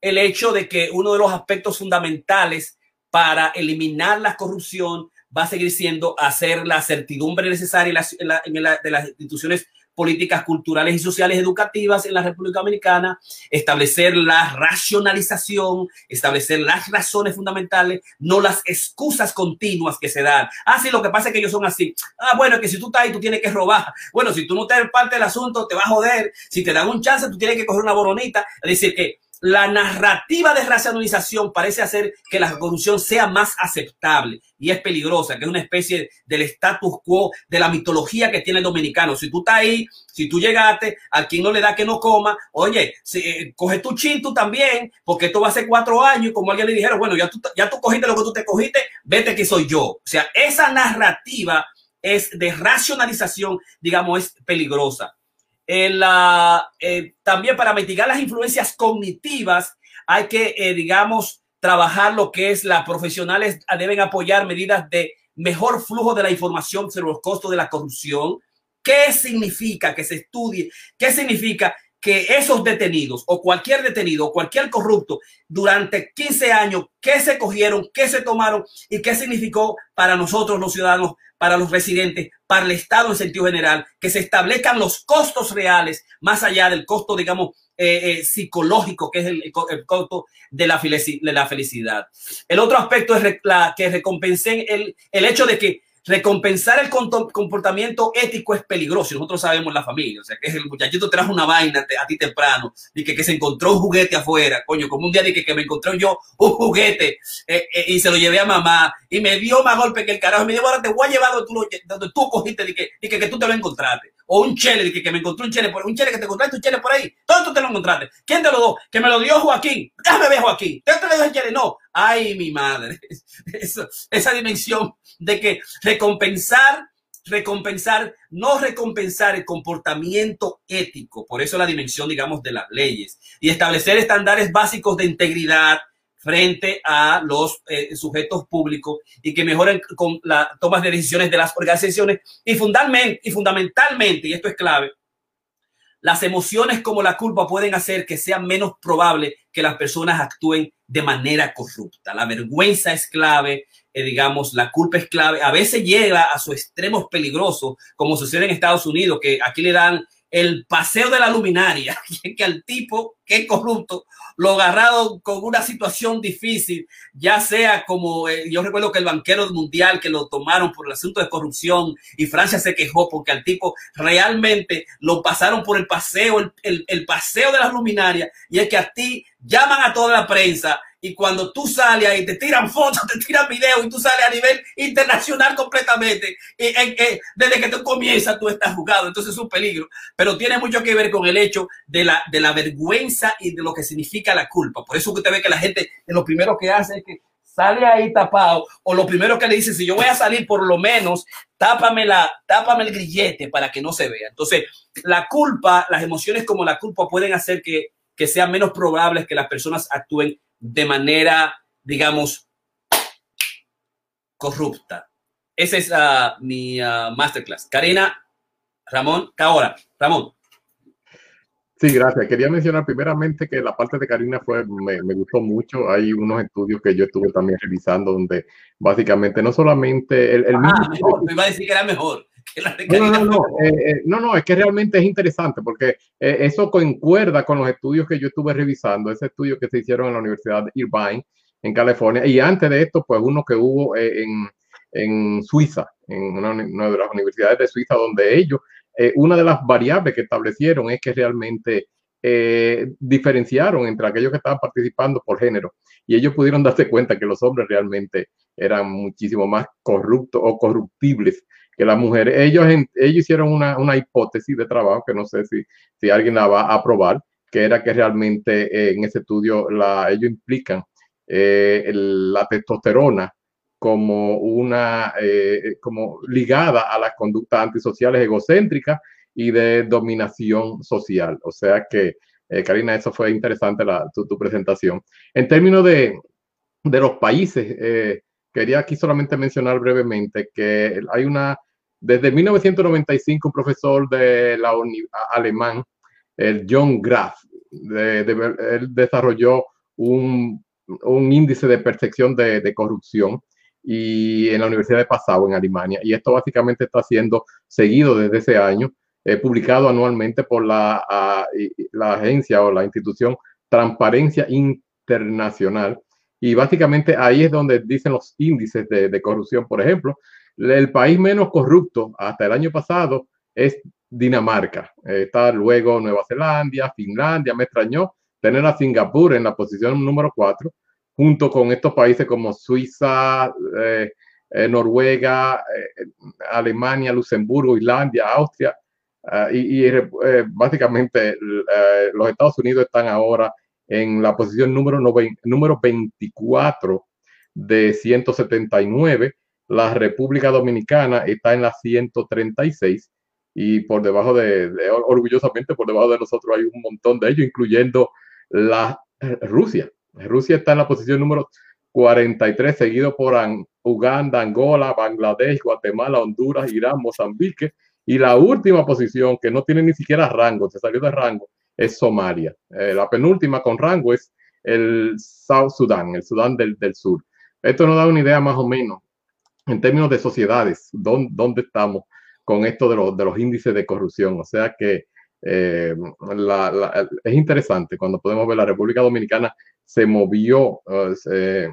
el hecho de que uno de los aspectos fundamentales para eliminar la corrupción va a seguir siendo hacer la certidumbre necesaria de las instituciones políticas culturales y sociales educativas en la República Dominicana, establecer la racionalización, establecer las razones fundamentales, no las excusas continuas que se dan. Ah, sí, lo que pasa es que ellos son así. Ah, bueno, que si tú estás ahí, tú tienes que robar. Bueno, si tú no te parte del asunto, te va a joder. Si te dan un chance, tú tienes que coger una boronita. Es decir, que la narrativa de racionalización parece hacer que la corrupción sea más aceptable y es peligrosa, que es una especie del status quo de la mitología que tiene el dominicano. Si tú estás ahí, si tú llegaste, a quien no le da que no coma, oye, si, eh, coge tu chin tú también, porque esto va a ser cuatro años y como alguien le dijeron, bueno, ya ya tú cogiste lo que tú te cogiste, vete que soy yo. O sea, esa narrativa es de racionalización, digamos, es peligrosa la, eh, también para mitigar las influencias cognitivas hay que, eh, digamos, trabajar lo que es las profesionales deben apoyar medidas de mejor flujo de la información sobre los costos de la corrupción. ¿Qué significa que se estudie? ¿Qué significa que esos detenidos o cualquier detenido o cualquier corrupto durante 15 años, qué se cogieron, qué se tomaron y qué significó para nosotros los ciudadanos para los residentes, para el Estado en sentido general, que se establezcan los costos reales más allá del costo, digamos, eh, eh, psicológico, que es el, costo de la, de la, felicidad. El otro aspecto es la, que recompensen el, el hecho de que recompensar el comportamiento ético es peligroso. Nosotros sabemos la familia, o sea, que el muchachito trajo una vaina a ti temprano, y que, que se encontró un juguete afuera, coño, como un día dije que, me encontré yo un juguete eh, eh, y se lo llevé a mamá y me dio más golpe que el carajo. Me dijo, ahora te voy a llevar donde tú, cogiste, y que, que, que tú te lo encontraste o un chele, que, que me encontró un chele, por, un chele que te encontraste un chele por ahí. Todo tú te lo encontraste. ¿Quién te lo dio? Que me lo dio Joaquín. Déjame ver Joaquín. ¿Qué te lo dio el chele? No. Ay, mi madre. Esa dimensión de que recompensar, recompensar, no recompensar el comportamiento ético. Por eso la dimensión, digamos, de las leyes. Y establecer estándares básicos de integridad, frente a los eh, sujetos públicos y que mejoren con las tomas de decisiones de las organizaciones y, fundamentalmente, y fundamentalmente, y esto es clave, las emociones como la culpa pueden hacer que sea menos probable que las personas actúen de manera corrupta. La vergüenza es clave, eh, digamos, la culpa es clave. A veces llega a su extremos peligrosos, como sucede en Estados Unidos, que aquí le dan el paseo de la luminaria, que al tipo que es corrupto lo agarrado con una situación difícil, ya sea como eh, yo recuerdo que el banquero mundial que lo tomaron por el asunto de corrupción y Francia se quejó porque al tipo realmente lo pasaron por el paseo, el, el, el paseo de la luminaria y es que a ti llaman a toda la prensa y cuando tú sales ahí te tiran fotos, te tiran videos y tú sales a nivel internacional completamente. Y, desde que tú comienzas tú estás jugado, entonces es un peligro. Pero tiene mucho que ver con el hecho de la, de la vergüenza y de lo que significa la culpa. Por eso que usted ve que la gente lo primero que hace es que sale ahí tapado o lo primero que le dice, si yo voy a salir por lo menos, tápame, la, tápame el grillete para que no se vea. Entonces, la culpa, las emociones como la culpa pueden hacer que, que sea menos probable que las personas actúen de manera, digamos, corrupta. Esa es uh, mi uh, masterclass. Karina, Ramón, ahora, Ramón. Sí, gracias. Quería mencionar primeramente que la parte de Karina fue, me, me, gustó mucho. Hay unos estudios que yo estuve también revisando donde básicamente no solamente el, el ah, mismo... Mejor, me iba a decir que era mejor. No, no, no, eh, eh, no, no, es que realmente es interesante porque eh, eso concuerda con los estudios que yo estuve revisando, ese estudio que se hicieron en la Universidad de Irvine, en California, y antes de esto, pues uno que hubo en, en Suiza, en una, una, de las universidades de Suiza, donde ellos, una de las variables que establecieron es que realmente diferenciaron entre aquellos que estaban participando por género y ellos pudieron darse cuenta que los hombres realmente eran muchísimo más corruptos o corruptibles que las mujeres, ellos, ellos hicieron una, una, hipótesis de trabajo que no sé si, si alguien la va a aprobar, que era que realmente eh, en ese estudio la, ellos implican eh, la testosterona como una, eh, como ligada a las conductas antisociales egocéntricas y de dominación social. O sea que, Karina, eso fue interesante la, tu, tu, presentación. En términos de, de los países, quería aquí solamente mencionar brevemente que hay una desde 1995, un profesor de la alemán, el John Graf, él desarrolló un, un, índice de percepción de, corrupción y en la Universidad de Passau, en Alemania. Y esto básicamente está siendo seguido desde ese año, eh, publicado anualmente por la, la agencia o la institución Transparencia Internacional. Y básicamente ahí es donde dicen los índices de corrupción, por ejemplo, el país menos corrupto hasta el año pasado es Dinamarca. Está luego Nueva Zelanda, Finlandia. Me extrañó tener a Singapur en la posición número 4, junto con estos países como Suiza, eh, eh, Noruega, eh, Alemania, Luxemburgo, Islandia, Austria. Y, básicamente los Estados Unidos están ahora en la posición número, número 24 de 179 la República Dominicana está en la 136 y por debajo de, orgullosamente, por debajo de nosotros hay un montón de ellos, incluyendo la eh, Rusia. Rusia está en la posición número 43, seguido por Uganda, Angola, Bangladesh, Guatemala, Honduras, Irán, Mozambique. Y la última posición, que no tiene ni siquiera rango, se salió de rango, es Somalia. Eh, la penúltima con rango es el South Sudán, el Sudán del, del Sur. Esto nos da una idea más o menos en términos de sociedades, ¿dónde, dónde estamos con esto de, los, de los índices de corrupción? O sea que eh, es interesante cuando podemos ver la República Dominicana se movió eh,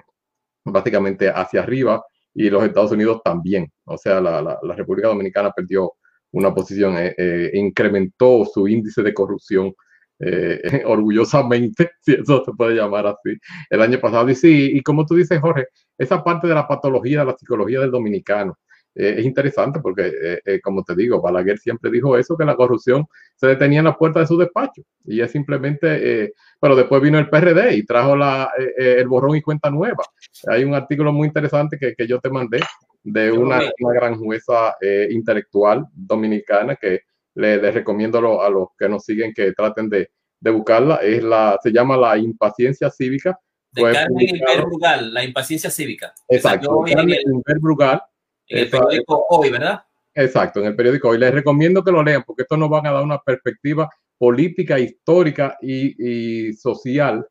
básicamente hacia arriba y los Estados Unidos también. O sea, la, la República Dominicana perdió una posición, eh, eh, incrementó su índice de corrupción eh, orgullosamente, si eso se puede llamar así, el año pasado. Y sí, y como tú dices, Jorge, esa parte de la patología, de la psicología del dominicano, eh, es interesante porque, eh, eh, como te digo, Balaguer siempre dijo eso, que la corrupción se detenía en la puerta de su despacho. Y es simplemente, pero después vino el PRD y trajo la, el borrón y cuenta nueva. Hay un artículo muy interesante que, que yo te mandé de una, una gran jueza intelectual dominicana que le, le recomiendo a, lo, a, los que nos siguen que traten de, de buscarla. Es la, se llama La impaciencia cívica de Carmen Inver Brugal, La impaciencia cívica. Exacto, Carmen Inver Brugal. En el periódico Hoy, ¿verdad? Exacto, en el periódico Hoy. Les recomiendo que lo lean porque esto nos van a dar una perspectiva política, histórica y, y social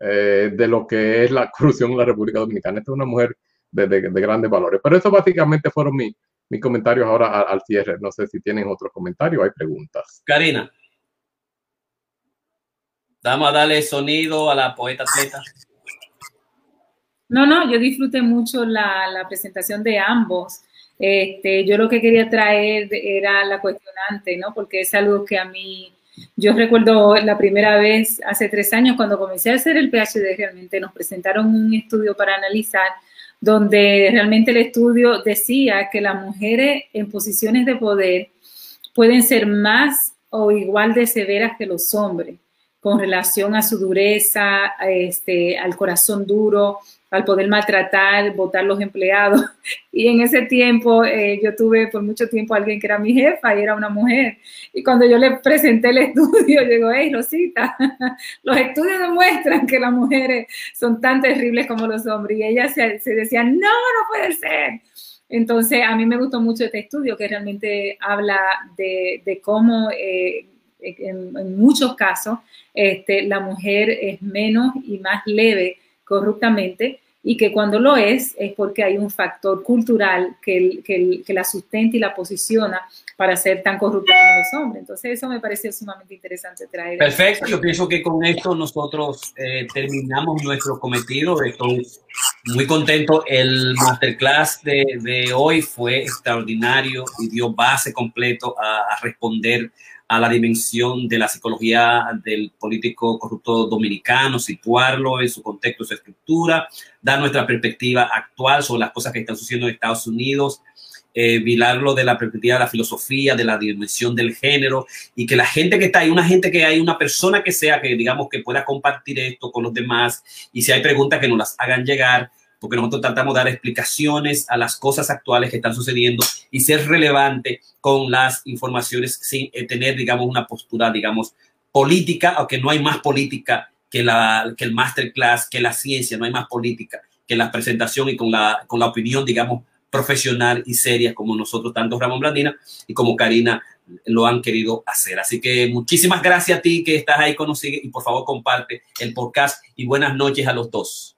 eh, de lo que es la corrupción en la República Dominicana. Esta es una mujer de, de, de, grandes valores. Pero eso básicamente fueron mis, mis comentarios ahora al, cierre. No sé si tienen otros comentarios o hay preguntas. Karina. Vamos a darle sonido a la poeta atleta. No, no, yo disfruté mucho la, la presentación de ambos. Este, yo lo que quería traer era la cuestionante, ¿no? Porque es algo que a mí, yo recuerdo la primera vez hace tres años cuando comencé a hacer el PhD, realmente nos presentaron un estudio para analizar donde realmente el estudio decía que las mujeres en posiciones de poder pueden ser más o igual de severas que los hombres con relación a su dureza, este, al corazón duro, al poder maltratar, votar los empleados. Y en ese tiempo eh, yo tuve por mucho tiempo a alguien que era mi jefa y era una mujer. Y cuando yo le presenté el estudio, llegó, hey, Rosita, los estudios demuestran que las mujeres son tan terribles como los hombres. Y ella se, se decía, no, no puede ser. Entonces, a mí me gustó mucho este estudio que realmente habla de, de cómo eh, en, en, muchos casos este, la mujer es menos y más leve corruptamente y que cuando lo es es porque hay un factor cultural que, que, la sustenta y la posiciona para ser tan corrupta como los hombres. Entonces eso me pareció sumamente interesante traer. Perfecto, yo pienso que con esto nosotros eh, terminamos nuestro cometido. Estoy muy contento. El masterclass de, de, hoy fue extraordinario y dio base completo a, a responder a la dimensión de la psicología del político corrupto dominicano, situarlo en su contexto, su estructura, dar nuestra perspectiva actual sobre las cosas que están sucediendo en Estados Unidos, eh, vilarlo de la perspectiva de la filosofía, de la dimensión del género, y que la gente que está ahí, una gente que hay, una persona que sea, que digamos que pueda compartir esto con los demás, y si hay preguntas que nos las hagan llegar, porque nosotros tratamos de dar explicaciones a las cosas actuales que están sucediendo y ser relevante con las informaciones sin eh, tener, digamos, una postura, digamos, política, aunque no hay más política que, la, que el masterclass, que la ciencia, no hay más política que la presentación y con la, con la opinión, digamos, profesional y seria como nosotros, tanto Ramón Blandina y como Karina lo han querido hacer. Así que muchísimas gracias a ti que estás ahí con nosotros y por favor comparte el podcast y buenas noches a los dos.